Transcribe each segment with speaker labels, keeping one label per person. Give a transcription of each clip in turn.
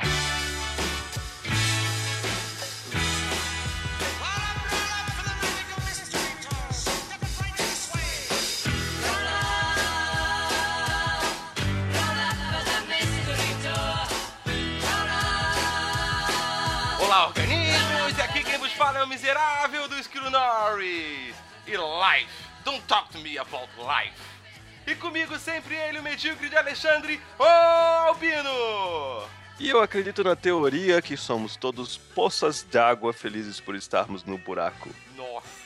Speaker 1: Olá, life. Don't talk to me about life. E comigo sempre ele, o medíocre de Alexandre, Albino.
Speaker 2: E eu acredito na teoria que somos todos poças d'água felizes por estarmos no buraco.
Speaker 1: Nossa.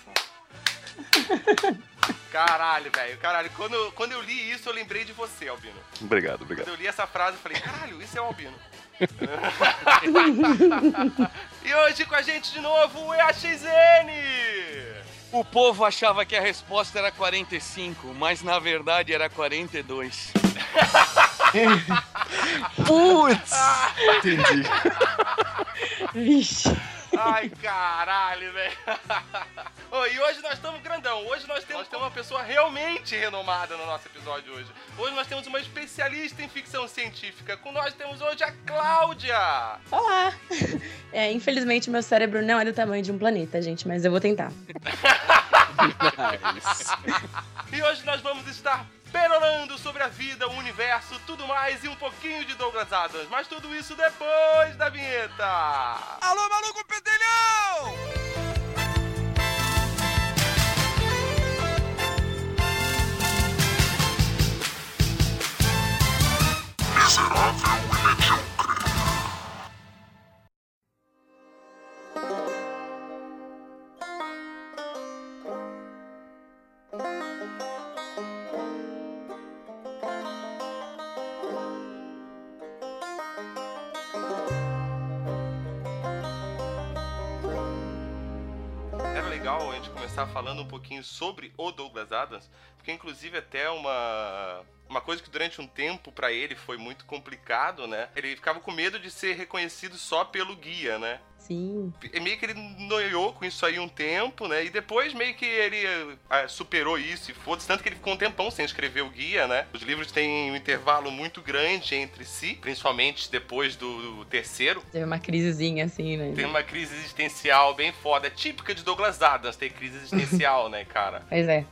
Speaker 1: Caralho, velho. Caralho, quando, quando eu li isso, eu lembrei de você, Albino.
Speaker 2: Obrigado,
Speaker 1: Quando
Speaker 2: obrigado.
Speaker 1: eu li essa frase, eu falei, caralho, isso é o Albino. e hoje com a gente de novo o EAXN!
Speaker 3: O povo achava que a resposta era 45, mas na verdade era 42.
Speaker 2: Putz! Entendi.
Speaker 4: Vixe.
Speaker 1: Ai, caralho, velho. Ô, e hoje nós estamos grandão. Hoje nós temos, nós temos uma pessoa realmente renomada no nosso episódio hoje. Hoje nós temos uma especialista em ficção científica. Com nós temos hoje a Cláudia.
Speaker 4: Olá! É, infelizmente meu cérebro não é do tamanho de um planeta, gente, mas eu vou tentar.
Speaker 1: E hoje nós vamos estar perorando sobre a vida, o universo, tudo mais e um pouquinho de Douglas Adams. Mas tudo isso depois da vinheta.
Speaker 5: Alô, maluco pedelhão!
Speaker 1: Era legal a gente começar falando um pouquinho sobre o Douglas Adams, porque inclusive até uma uma coisa que durante um tempo pra ele foi muito complicado, né? Ele ficava com medo de ser reconhecido só pelo guia, né?
Speaker 4: Sim.
Speaker 1: E meio que ele noiou com isso aí um tempo, né? E depois meio que ele ah, superou isso e foda-se. Tanto que ele ficou um tempão sem escrever o guia, né? Os livros têm um intervalo muito grande entre si, principalmente depois do, do terceiro.
Speaker 4: Teve uma crisezinha assim, né?
Speaker 1: Tem uma crise existencial bem foda. É típica de Douglas Adams ter crise existencial, né, cara?
Speaker 4: Pois é.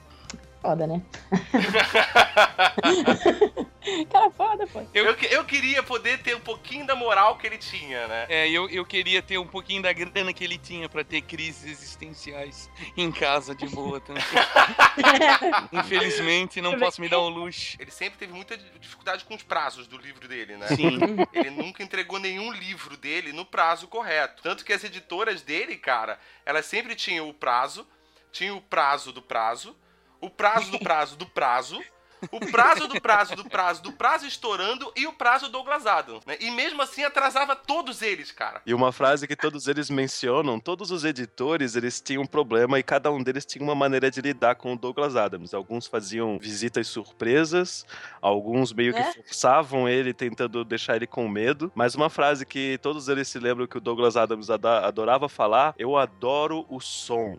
Speaker 4: Foda, né? Cara foda, pô.
Speaker 1: Eu, eu queria poder ter um pouquinho da moral que ele tinha, né?
Speaker 3: É, eu, eu queria ter um pouquinho da grana que ele tinha pra ter crises existenciais em casa de boa também. Infelizmente, não posso me dar o luxo.
Speaker 1: Ele sempre teve muita dificuldade com os prazos do livro dele, né?
Speaker 3: Sim.
Speaker 1: Ele nunca entregou nenhum livro dele no prazo correto. Tanto que as editoras dele, cara, elas sempre tinham o prazo, tinha o prazo do prazo, o prazo do prazo do prazo, o prazo do prazo do prazo do prazo estourando e o prazo Douglas Adams, né? E mesmo assim atrasava todos eles, cara.
Speaker 2: E uma frase que todos eles mencionam, todos os editores, eles tinham um problema e cada um deles tinha uma maneira de lidar com o Douglas Adams. Alguns faziam visitas surpresas, alguns meio que
Speaker 4: É?
Speaker 2: forçavam ele, tentando deixar ele com medo. Mas uma frase que todos eles se lembram que o Douglas Adams ada- adorava falar, eu adoro o som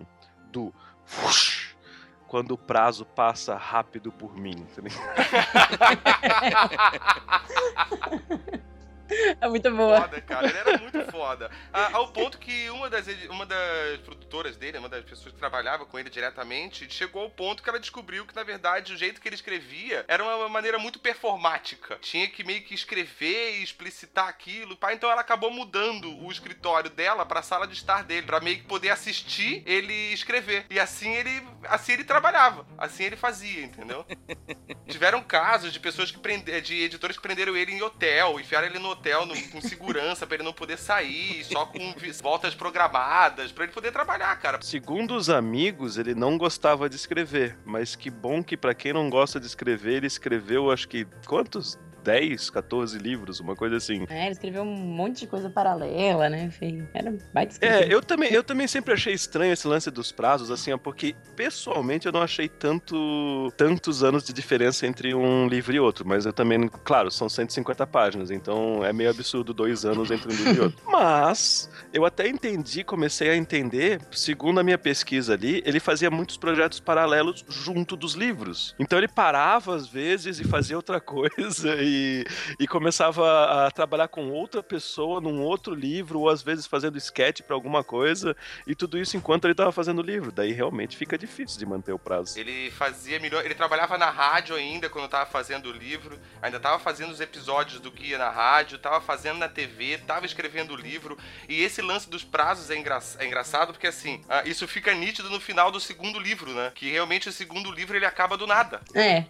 Speaker 2: do whoosh, quando o prazo passa rápido por mim. tá?
Speaker 4: É muito boa.
Speaker 1: Foda, cara. Ele era muito foda. A- ao ponto que uma das, uma das produtoras dele, uma das pessoas que trabalhava com ele diretamente, chegou ao ponto que ela descobriu que, na verdade, o jeito que ele escrevia era uma maneira muito performática. Tinha que meio que escrever e explicitar aquilo. Pá. Então ela acabou mudando o escritório dela pra sala de estar dele, pra meio que poder assistir ele escrever. E assim ele, assim ele trabalhava. Assim ele fazia, entendeu? Tiveram casos de pessoas que prende, de editores que prenderam ele em hotel, enfiaram ele no hotel no- com segurança pra ele não poder sair, só com voltas programadas, pra ele poder trabalhar, cara.
Speaker 2: Segundo os amigos, ele não gostava de escrever, mas que bom que pra quem não gosta de escrever, ele escreveu acho que quantos 10, 14 livros, uma coisa assim.
Speaker 4: É, ele escreveu um monte de coisa paralela, né? Enfim, era baita.
Speaker 2: É, eu também, eu também sempre achei estranho esse lance dos prazos, assim, ó, porque pessoalmente eu não achei tanto, tantos anos de diferença entre um livro e outro, mas eu também, claro, são 150 páginas, então é meio absurdo dois anos entre um livro e outro. Mas eu até entendi, comecei a entender, segundo a minha pesquisa ali, ele fazia muitos projetos paralelos junto dos livros. Então ele parava às vezes e fazia outra coisa e, e começava a trabalhar com outra pessoa num outro livro, ou às vezes fazendo sketch para alguma coisa, e tudo isso enquanto ele estava fazendo o livro. Daí realmente fica difícil de manter o prazo.
Speaker 1: Ele fazia milhões. Ele trabalhava na rádio ainda quando tava fazendo o livro, ainda tava fazendo os episódios do que ia na rádio, tava fazendo na TV, tava escrevendo o livro. E esse lance dos prazos é, engra... é engraçado porque assim, ah, isso fica nítido no final do segundo livro, né? Que realmente o segundo livro ele acaba do nada.
Speaker 4: É.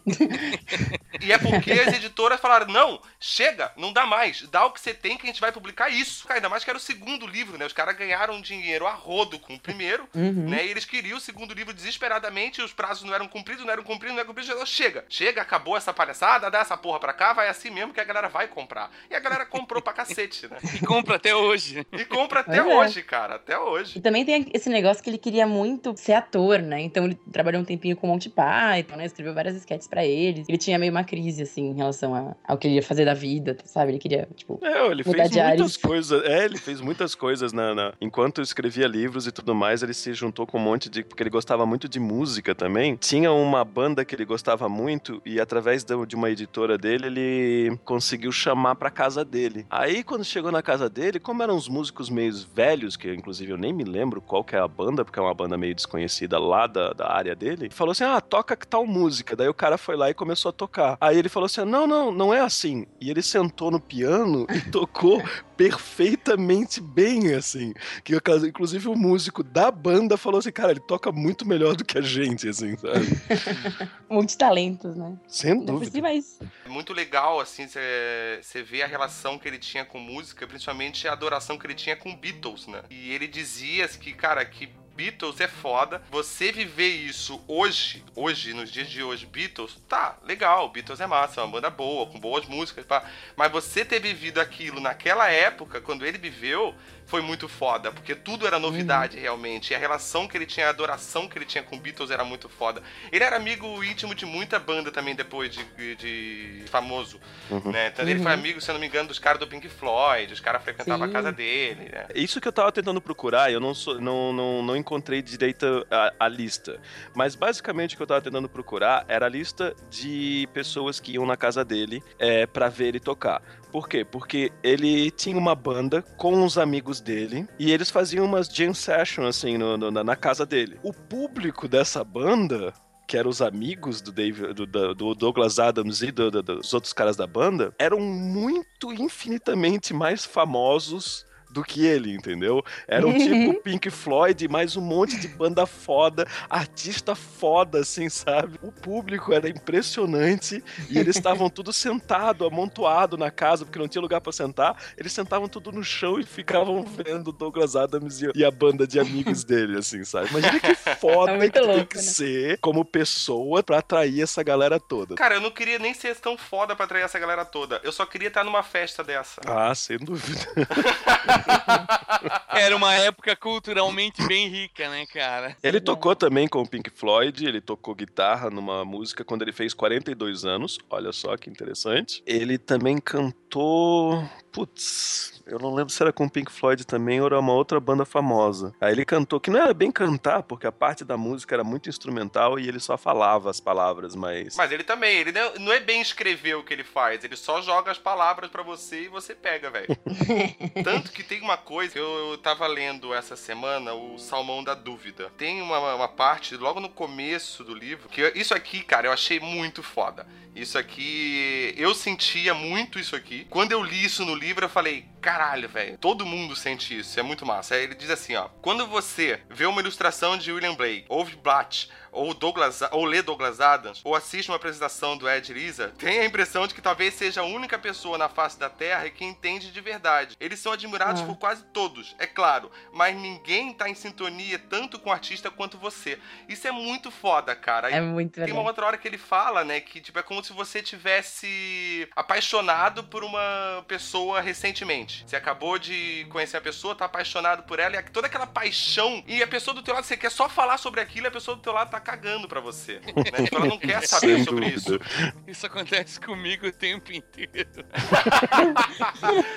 Speaker 1: E é porque as editoras falaram: não, chega, não dá mais, dá o que você tem que a gente vai publicar isso. Ainda mais que era o segundo livro, né? Os caras ganharam dinheiro a rodo com o primeiro,
Speaker 4: Uhum.
Speaker 1: né? E eles queriam o segundo livro desesperadamente, e os prazos não eram cumpridos, não eram cumpridos, não eram cumpridos. Falou, chega, chega, acabou essa palhaçada, dá essa porra pra cá, vai assim mesmo que a galera vai comprar. E a galera comprou pra cacete, né?
Speaker 3: E compra até hoje.
Speaker 1: E compra até
Speaker 4: é.
Speaker 1: hoje, cara, até hoje.
Speaker 4: E também tem esse negócio que ele queria muito ser ator, né? Então ele trabalhou um tempinho com o Monty Python, né? Escreveu várias sketches pra eles. Ele tinha meio uma crise, assim, em relação a- ao que ele ia fazer da vida, sabe? Ele queria, tipo,
Speaker 2: É, ele fez muitas
Speaker 4: ares.
Speaker 2: coisas. É, ele fez muitas coisas na, na- enquanto escrevia livros e tudo mais. Ele se juntou com um monte de. Porque ele gostava muito de música também. Tinha uma banda que ele gostava muito e através de uma editora dele, ele conseguiu chamar pra casa dele. Aí, quando chegou na casa dele, como eram uns músicos meio velhos, que inclusive eu nem me lembro qual que é a banda, porque é uma banda meio desconhecida lá da, da área dele, falou assim: ah, toca que tal música. Daí o cara foi lá e começou a tocar. Aí ele falou assim: não, não, não é assim. E ele sentou no piano e tocou perfeitamente bem, assim. Que inclusive o músico da banda falou assim: cara, ele toca muito melhor do que a gente, assim, sabe?
Speaker 4: multitalentos, né?
Speaker 2: Sem
Speaker 4: por
Speaker 2: dúvida.
Speaker 4: mas
Speaker 1: É muito legal, assim, você vê a relação que ele tinha com música, principalmente a adoração que ele tinha com Beatles, né? E ele dizia que, cara, que Beatles é foda. Você viver isso hoje, hoje, nos dias de hoje, Beatles, tá, legal, Beatles é massa, é uma banda boa, com boas músicas, pá. Mas você ter vivido aquilo naquela época, quando ele viveu, foi muito foda, porque tudo era novidade realmente. E a relação que ele tinha, a adoração que ele tinha com Beatles era muito foda. Ele era amigo íntimo de muita banda também depois de, de famoso,
Speaker 2: Uhum.
Speaker 1: né? Então ele
Speaker 4: Uhum.
Speaker 1: foi amigo, se eu não me engano, dos caras do Pink Floyd, os caras frequentavam a casa dele, né?
Speaker 2: Isso que eu tava tentando procurar, eu não, sou, não, não, não encontrei direito a, a lista. Mas basicamente o que eu tava tentando procurar era a lista de pessoas que iam na casa dele é, para ver ele tocar. Por quê? Porque ele tinha uma banda com os amigos dele e eles faziam umas jam sessions assim no- no- na, casa dele. O público dessa banda que eram os amigos do, Dave, do, do- do Douglas Adams e do- dos outros caras da banda, eram muito infinitamente mais famosos do que ele, entendeu? Eram tipo Pink Floyd, mais um monte de banda foda, artista foda, assim, sabe? O público era impressionante e eles estavam tudo sentado, amontoado na casa, porque não tinha lugar pra sentar. Eles sentavam tudo no chão e ficavam vendo o Douglas Adams e, a banda de amigos dele, assim, sabe? Imagina que foda
Speaker 4: É
Speaker 2: que tem
Speaker 4: louco,
Speaker 2: que
Speaker 4: né?
Speaker 2: ser como pessoa pra atrair essa galera toda.
Speaker 1: Cara, eu não queria nem ser tão foda pra atrair essa galera toda. Eu só queria estar numa festa dessa.
Speaker 2: Ah, sem dúvida.
Speaker 3: Era uma época culturalmente bem rica, né, cara?
Speaker 2: Ele tocou também com o Pink Floyd, ele tocou guitarra numa música quando ele fez 42 anos, olha só que interessante. Ele também cantou. Putz, eu não lembro se era com o Pink Floyd também ou era uma outra banda famosa. Aí ele cantou, que não era bem cantar, porque a parte da música era muito instrumental e ele só falava as palavras, mas.
Speaker 1: Mas ele também, ele não, é bem escrever o que ele faz, ele só joga as palavras pra você e você pega, velho. Tanto que tem uma coisa, eu, eu tava lendo essa semana o Salmão da Dúvida. Tem uma, uma parte logo no começo do livro, que eu- isso aqui, cara, eu achei muito foda. Isso aqui, eu sentia muito isso aqui. Quando eu li isso no livro, eu falei, caralho, velho. Todo mundo sente isso, é muito massa. Aí ele diz assim, ó: "Quando você vê uma ilustração de William Blake, ouve Blatt, ou Douglas, ou lê Douglas Adams, ou assiste uma apresentação do Ed Lisa, tem a impressão de que talvez seja a única pessoa na face da Terra que entende de verdade. Eles são admirados
Speaker 4: Ah.
Speaker 1: por quase todos, é claro, mas ninguém tá em sintonia tanto com o artista quanto você. Isso é muito foda, cara.
Speaker 4: É muito
Speaker 1: Tem uma
Speaker 4: verdade.
Speaker 1: outra hora que ele fala, né, que tipo, é como se você tivesse apaixonado por uma pessoa recentemente. Você acabou de conhecer a pessoa, tá apaixonado por ela, e toda aquela paixão, e a pessoa do teu lado, você quer só falar sobre aquilo, e a pessoa do teu lado tá cagando pra você. Né? Tipo, ela não quer saber
Speaker 2: Sem
Speaker 1: sobre
Speaker 2: dúvida.
Speaker 1: isso.
Speaker 3: Isso acontece comigo o tempo inteiro.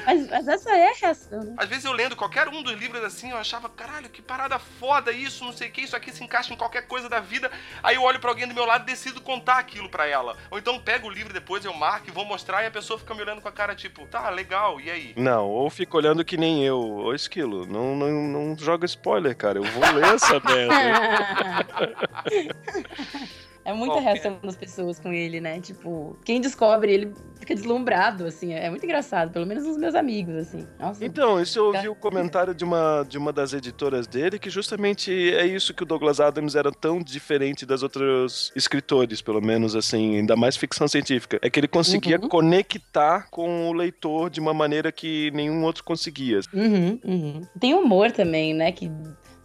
Speaker 4: Mas, mas essa é a reação, né?
Speaker 1: Às vezes eu lendo qualquer um dos livros assim, eu achava, caralho, que parada foda isso, não sei o que, isso aqui se encaixa em qualquer coisa da vida. Aí eu olho pra alguém do meu lado e decido contar aquilo pra ela. Ou então pego o livro depois, eu marco e vou mostrar e a pessoa fica me olhando com a cara tipo, tá, legal, e aí?
Speaker 2: Não, ou fica olhando que nem eu. Ô, Esquilo, não, não, não joga spoiler, cara. Eu vou ler essa merda.
Speaker 4: É muita reação das pessoas com ele, né? Tipo, quem descobre ele fica deslumbrado, assim. É muito engraçado, pelo menos os meus amigos, assim. Nossa.
Speaker 2: Então, isso eu ouvi o comentário de uma, de uma das editoras dele, que justamente é isso que o Douglas Adams era tão diferente das outros escritores, pelo menos assim, ainda mais ficção científica. É que ele conseguia
Speaker 4: Uhum.
Speaker 2: conectar com o leitor de uma maneira que nenhum outro conseguia.
Speaker 4: Uhum, uhum. Tem humor também, né? Que,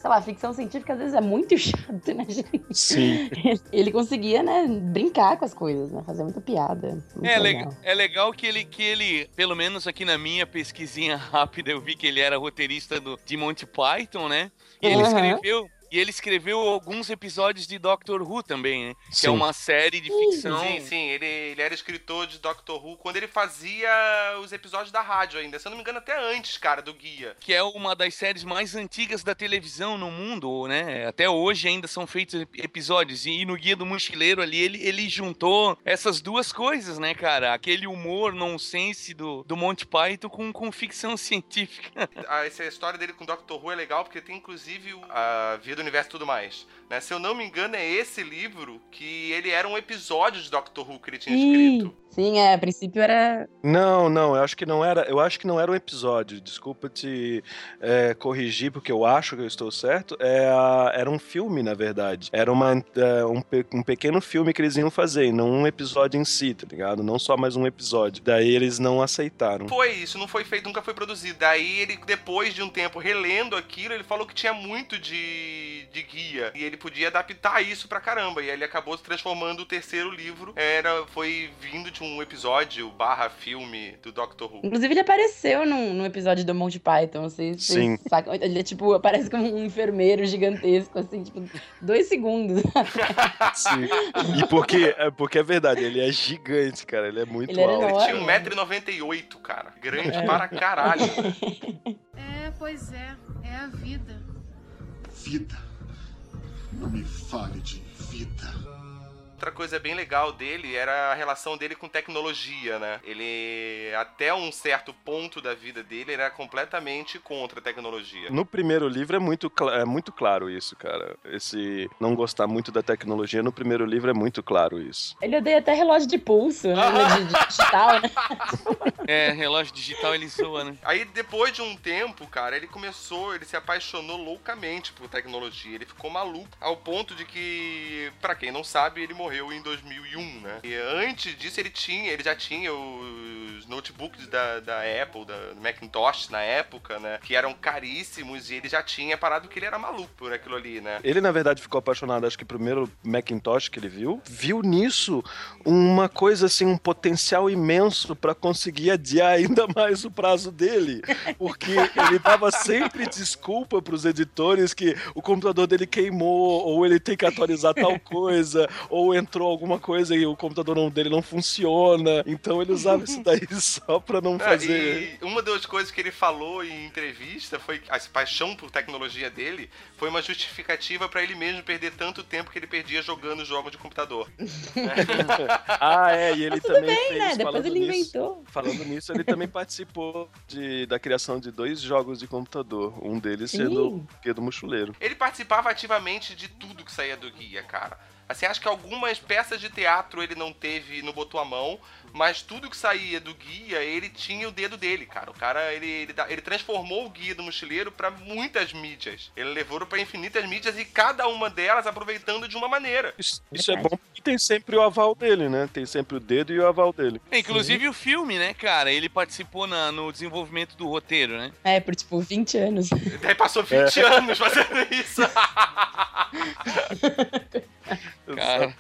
Speaker 4: sei lá, ficção científica às vezes é muito chato, né, gente?
Speaker 2: Sim.
Speaker 4: Ele conseguia, né, brincar com as coisas, né? Fazer muita piada. Muito
Speaker 3: É
Speaker 4: legal.
Speaker 3: legal, é legal que ele, que ele, pelo menos aqui na minha pesquisinha rápida, eu vi que ele era roteirista do, de Monty Python, né? E ele
Speaker 4: Aham.
Speaker 3: escreveu. E ele escreveu alguns episódios de Doctor Who também, né? Que
Speaker 2: Sim.
Speaker 3: é uma série de ficção.
Speaker 1: Sim, sim, ele, ele era escritor de Doctor Who quando ele fazia os episódios da rádio ainda. Se eu não me engano, até antes, cara, do guia.
Speaker 3: que é uma das séries mais antigas da televisão no mundo, né? Até hoje ainda são feitos ep- episódios. E no Guia do Mochileiro ali, ele, ele juntou essas duas coisas, né, cara? Aquele humor nonsense do, do Monty Python com, com ficção científica.
Speaker 1: Ah, Essa história dele com Doctor Who é legal porque tem inclusive a Vida Universo e tudo mais. Né? Se eu não me engano, é esse livro que ele era um episódio de Doctor Who que ele tinha
Speaker 4: Sim,
Speaker 1: escrito.
Speaker 4: sim, é, a princípio era.
Speaker 2: Não, não, eu acho que não era. Eu acho que não era um episódio. Desculpa te é, corrigir, porque eu acho que eu estou certo. É, a- era um filme, na verdade. Era uma, é, um, pe- um pequeno filme que eles iam fazer, e não um episódio em si, tá ligado? Não só mais um episódio. Daí eles não aceitaram.
Speaker 1: Foi, isso não foi feito, nunca foi produzido. Daí ele, depois de um tempo relendo aquilo, ele falou que tinha muito de, de guia. E ele podia adaptar isso pra caramba. E aí ele acabou se transformando o terceiro livro. Era, foi vindo de um episódio barra filme do Doctor Who.
Speaker 4: Inclusive, ele apareceu num, num episódio do Monty Python, vocês, vocês
Speaker 2: Sim.
Speaker 4: sacam? Ele é tipo, aparece como um enfermeiro gigantesco, assim, tipo, dois segundos.
Speaker 2: Sim. E porque é, porque é verdade, ele é gigante, cara. Ele é muito
Speaker 4: Ele era
Speaker 2: alto.
Speaker 1: Ele tinha
Speaker 4: enorme.
Speaker 1: 1,98m, cara. Grande
Speaker 4: É.
Speaker 1: para caralho.
Speaker 6: É, pois é. É a vida.
Speaker 7: Vida. Não me fale de vida.
Speaker 1: Outra coisa bem legal dele era a relação dele com tecnologia, né? Ele, até um certo ponto da vida dele, era completamente contra a tecnologia.
Speaker 2: No primeiro livro é muito, é muito claro isso, cara. Esse não gostar muito da tecnologia, no primeiro livro é muito claro isso.
Speaker 4: Ele odeia até relógio de pulso, né? De, de digital, né?
Speaker 3: É, relógio digital ele zoa, né?
Speaker 1: Aí, depois de um tempo, cara, ele começou, ele se apaixonou loucamente por tecnologia. Ele ficou maluco, ao ponto de que, pra quem não sabe, ele morreu em 2001, né? E antes disso, ele tinha, ele já tinha os notebooks da, da Apple, da Macintosh na época, né? Que eram caríssimos e ele já tinha parado que ele era maluco por aquilo ali, né?
Speaker 2: Ele, na verdade, ficou apaixonado, acho que primeiro Macintosh que ele viu, viu nisso uma coisa assim, um potencial imenso pra conseguir adiar ainda mais o prazo dele. Porque ele dava sempre desculpa pros editores que o computador dele queimou, ou ele tem que atualizar tal coisa, ou entrou alguma coisa e o computador não- dele não funciona. Então ele usava isso daí só pra não
Speaker 1: Ah,
Speaker 2: fazer.
Speaker 1: E uma das coisas que ele falou em entrevista foi que a paixão por tecnologia dele foi uma justificativa pra ele mesmo perder tanto tempo que ele perdia jogando jogos de computador.
Speaker 2: Ah, é, e ele também
Speaker 4: Bem,
Speaker 2: fez,
Speaker 4: né? Depois
Speaker 2: falando
Speaker 4: ele
Speaker 2: nisso,
Speaker 4: inventou.
Speaker 2: Falando nisso, ele também participou de, da criação de dois jogos de computador. Um deles sendo o Guia do Mochileiro.
Speaker 1: Ele participava ativamente de tudo que saía do guia, cara. Assim, acho que algumas peças de teatro ele não teve, não botou a mão, mas tudo que saía do guia, ele tinha o dedo dele, cara. O cara, ele, ele, ele transformou o guia do mochileiro para muitas mídias. Ele levou para infinitas mídias e cada uma delas aproveitando de uma maneira.
Speaker 2: Isso, isso é bom porque tem sempre o aval dele, né? Tem sempre o dedo e o aval dele.
Speaker 3: Inclusive o filme, né, cara? Ele participou na- no desenvolvimento do roteiro, né?
Speaker 4: É, por tipo 20 anos.
Speaker 1: Daí passou 20 anos fazendo isso.
Speaker 3: Cara.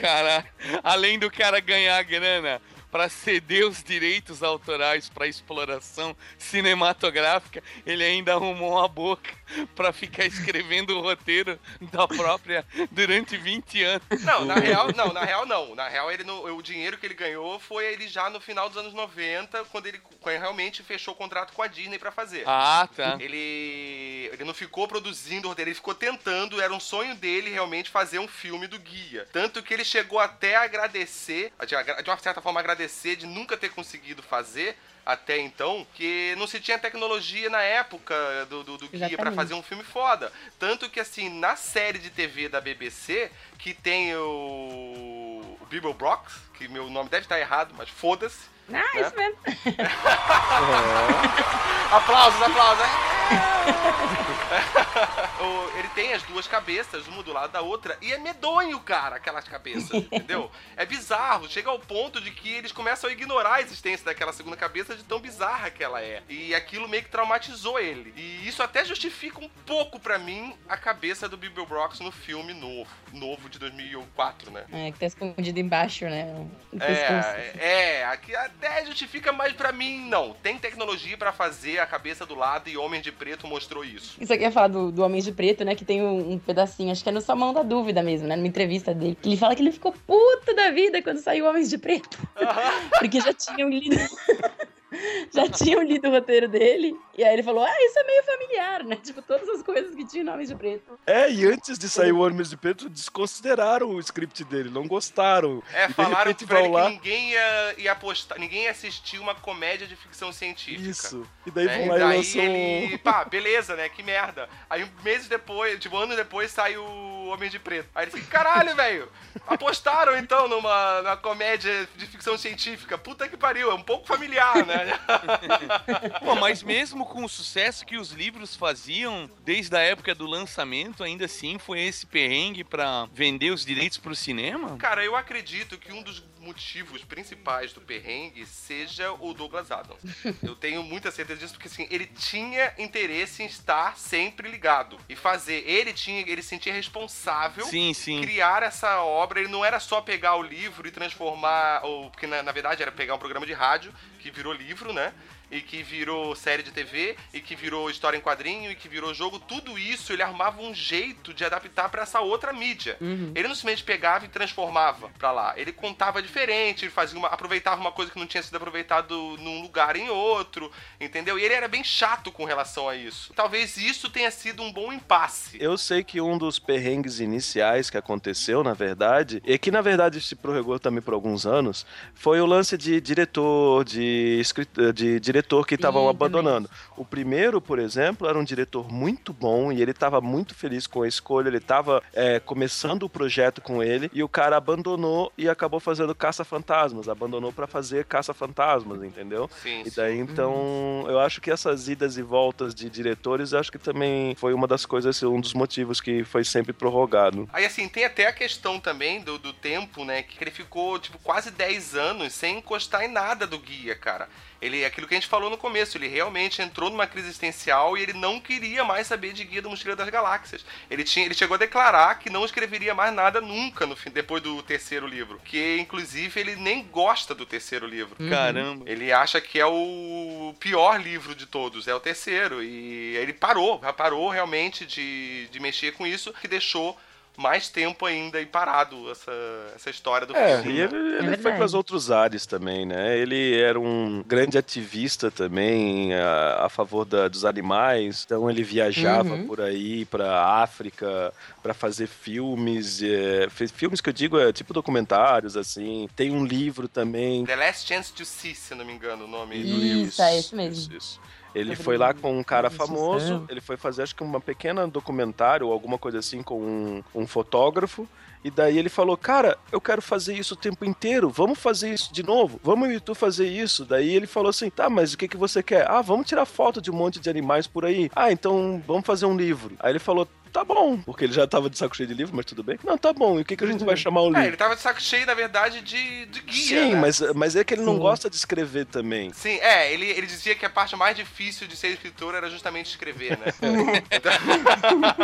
Speaker 3: Cara, além do cara ganhar grana pra ceder os direitos autorais pra exploração cinematográfica, ele ainda arrumou uma boca pra ficar escrevendo o roteiro da própria durante 20 anos.
Speaker 1: Não, na real, não, na real não. Na real, ele não- o dinheiro que ele ganhou foi ele já no final dos anos 90, quando ele, quando ele realmente fechou o contrato com a Disney pra fazer.
Speaker 3: Ah, tá.
Speaker 1: Ele, ele não ficou produzindo o roteiro, ele ficou tentando, era um sonho dele realmente fazer um filme do guia. Tanto que ele chegou até a agradecer, de, agra- de uma certa forma agradecer de nunca ter conseguido fazer até então, que não se tinha tecnologia na época do, do, do guia pra
Speaker 4: Exatamente.
Speaker 1: fazer um filme foda. Tanto que assim, na série de TV da BBC, que tem o, o Bible Brox, que meu nome deve estar errado, mas foda-se.
Speaker 4: Ah, isso mesmo.
Speaker 1: Aplausos, aplausos. O- ele tem as duas cabeças, uma do lado da outra, e é medonho, cara, aquelas cabeças, entendeu? É bizarro, chega ao ponto de que eles começam a ignorar a existência daquela segunda cabeça de tão bizarra que ela é. E aquilo meio que traumatizou ele. E isso até justifica um pouco pra mim a cabeça do Bill Brox no filme novo, novo de 2004, né?
Speaker 4: É, que tá escondido embaixo, né? O pescoço.
Speaker 1: É, é, aqui até justifica, mas pra mim não. Tem tecnologia pra fazer a cabeça do lado e Homem de Preto mostrou isso.
Speaker 4: Isso aqui é falar do, do Homem de Preto, né? Que tem um, um pedacinho, acho que é no Salmão da Dúvida mesmo, né? Numa entrevista dele. Que ele fala que ele ficou puto da vida quando saiu Homens de Preto. Porque já tinham lido. Já tinham lido o roteiro dele. E aí ele falou: Ah, isso é meio familiar, né? Tipo, todas as coisas que tinham no Homem de Preto.
Speaker 2: É, e antes de sair o Homens de Preto, desconsideraram o script dele, não gostaram.
Speaker 1: É,
Speaker 2: E
Speaker 1: falaram
Speaker 2: repente
Speaker 1: pra ele
Speaker 2: lá-
Speaker 1: que ninguém ia, ia apostar, ninguém ia assistir uma comédia de ficção científica.
Speaker 2: Isso. E daí
Speaker 1: né?
Speaker 2: vão lá e
Speaker 1: daí
Speaker 2: lançam.
Speaker 1: ele, pá, beleza, né? Que merda. Aí meses depois, tipo, anos depois, sai o Homem de Preto. Aí ele fica, caralho, velho, apostaram então numa, numa comédia de ficção científica. Puta que pariu, é um pouco familiar, né?
Speaker 3: Pô, mas mesmo com o sucesso que os livros faziam desde a época do lançamento, ainda assim foi esse perrengue pra vender os direitos pro cinema?
Speaker 1: Cara, eu acredito que um dos motivos principais do perrengue seja o Douglas Adams. Eu tenho muita certeza disso, porque assim, ele tinha interesse em estar sempre ligado e fazer. Ele tinha, ele se sentia responsável
Speaker 3: Sim, sim.
Speaker 1: criar essa obra. Ele não era só pegar o livro e transformar, ou porque na, na verdade era pegar um programa de rádio que virou livro, né? E que virou série de TV, e que virou história em quadrinho, e que virou jogo, tudo isso ele arrumava um jeito de adaptar pra essa outra mídia. Ele não simplesmente pegava e transformava pra lá. Ele contava diferente, ele fazia uma, aproveitava uma coisa que não tinha sido aproveitado num lugar em outro, entendeu? E ele era bem chato com relação a isso. Talvez isso tenha sido um bom impasse.
Speaker 2: Eu sei que um dos perrengues iniciais que aconteceu, na verdade, e que na verdade se prorrogou também por alguns anos, foi o lance de diretor, de, escrit- de diretor que estavam
Speaker 4: Sim,
Speaker 2: abandonando. O primeiro, por exemplo, era um diretor muito bom e ele estava muito feliz com a escolha, ele estava começando o projeto com ele e o cara abandonou e acabou fazendo caça-fantasmas, abandonou para fazer caça-fantasmas, entendeu?
Speaker 1: Sim,
Speaker 2: E
Speaker 1: sim.
Speaker 2: daí, então, eu acho que essas idas e voltas de diretores, eu acho que também foi uma das coisas, um dos motivos que foi sempre prorrogado.
Speaker 1: Aí, assim, tem até a questão também do, do tempo, né? Que ele ficou, tipo, quase 10 anos sem encostar em nada do guia, cara. Ele, aquilo que a gente falou no começo, ele realmente entrou numa crise existencial e ele não queria mais saber de Guia do Mochileiro das Galáxias. Ele, tinha, ele chegou a declarar que não escreveria mais nada nunca no fim, depois do terceiro livro. Que, inclusive, ele nem gosta do terceiro livro.
Speaker 3: Caramba.
Speaker 1: Ele acha que é o pior livro de todos, é o terceiro. E ele parou, parou realmente de, de mexer com isso, que deixou mais tempo ainda e parado essa, essa história do
Speaker 2: É,
Speaker 1: filme.
Speaker 2: e
Speaker 1: né?
Speaker 2: ele, ele foi
Speaker 4: verdade.
Speaker 2: para os outros ares também, né? Ele era um grande ativista também a, a favor da- dos animais, então ele viajava
Speaker 4: Uhum.
Speaker 2: por aí para África para fazer filmes, é, fez filmes que eu digo é tipo documentários assim. Tem um livro também
Speaker 1: The Last Chance to See, se não me engano, o nome do
Speaker 4: Isso,
Speaker 1: livro.
Speaker 4: é esse mesmo.
Speaker 2: isso. Ele foi lá com um cara famoso, ele foi fazer acho que uma pequena documentário ou alguma coisa assim com um, um fotógrafo. E daí ele falou, cara, eu quero fazer isso o tempo inteiro, vamos fazer isso de novo, vamos e tu fazer isso. Daí ele falou assim, tá, mas o que, que você quer? Ah, vamos tirar foto de um monte de animais por aí. Ah, então vamos fazer um livro. Aí ele falou, tá bom, porque ele já tava de saco cheio de livro, mas tudo bem. Não, tá bom, e o que, que a gente vai chamar o
Speaker 1: É,
Speaker 2: livro?
Speaker 1: ele tava de saco cheio, na verdade, de, de guia.
Speaker 2: Sim,
Speaker 1: né?
Speaker 2: mas, mas é que ele não
Speaker 4: Sim.
Speaker 2: gosta de escrever também.
Speaker 1: Sim, é, ele, ele dizia que a parte mais difícil de ser escritor era justamente escrever, né?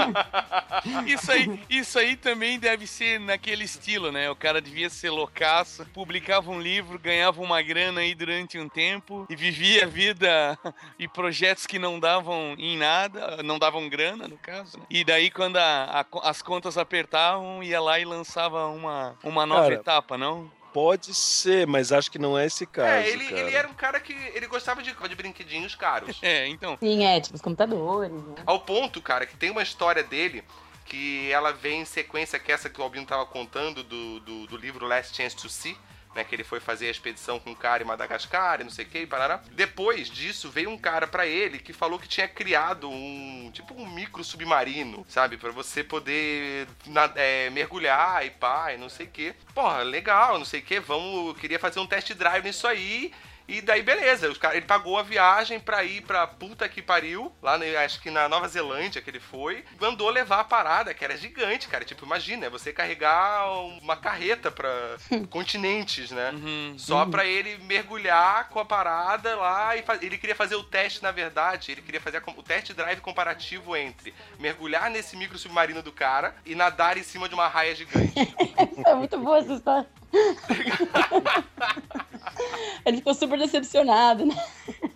Speaker 3: Isso aí, isso aí também deve ser naquele estilo, né? O cara devia ser loucaço, publicava um livro, ganhava uma grana aí durante um tempo e vivia a vida e projetos que não davam em nada, não davam grana, no caso. né? E daí, quando a- a- as contas apertavam, ia lá e lançava uma, uma nova
Speaker 2: Cara,
Speaker 3: etapa, não?
Speaker 2: Pode ser, mas acho que não é esse caso.
Speaker 1: é, ele,
Speaker 2: cara.
Speaker 1: ele era um cara que ele gostava de, de brinquedinhos caros.
Speaker 3: É, então.
Speaker 4: Sim, é, tipo, os computadores, né?
Speaker 1: Ao ponto, cara, que tem uma história dele que ela vem em sequência que essa que o Albino tava contando do, do, do livro Last Chance to See. Né, que ele foi fazer a expedição com um cara em Madagascar e não sei o que, parará. Depois disso, veio um cara pra ele que falou que tinha criado um tipo um micro submarino, sabe? Pra você poder na- é, mergulhar e pá, e não sei o que. Porra, legal, não sei o que. Vamos, queria fazer um test drive nisso aí. E daí, beleza, os cara, ele pagou a viagem pra ir pra puta que pariu, lá no- acho que na Nova Zelândia que ele foi, mandou levar a parada, que era gigante, cara. Tipo, imagina, é você carregar uma carreta pra continentes, né?
Speaker 3: Uhum.
Speaker 1: Só pra ele mergulhar com a parada lá e fa- ele queria fazer o teste, na verdade, ele queria fazer a o test drive comparativo entre mergulhar nesse micro submarino do cara e nadar em cima de uma raia gigante.
Speaker 4: É muito boa essa história. Ele ficou super decepcionado, né?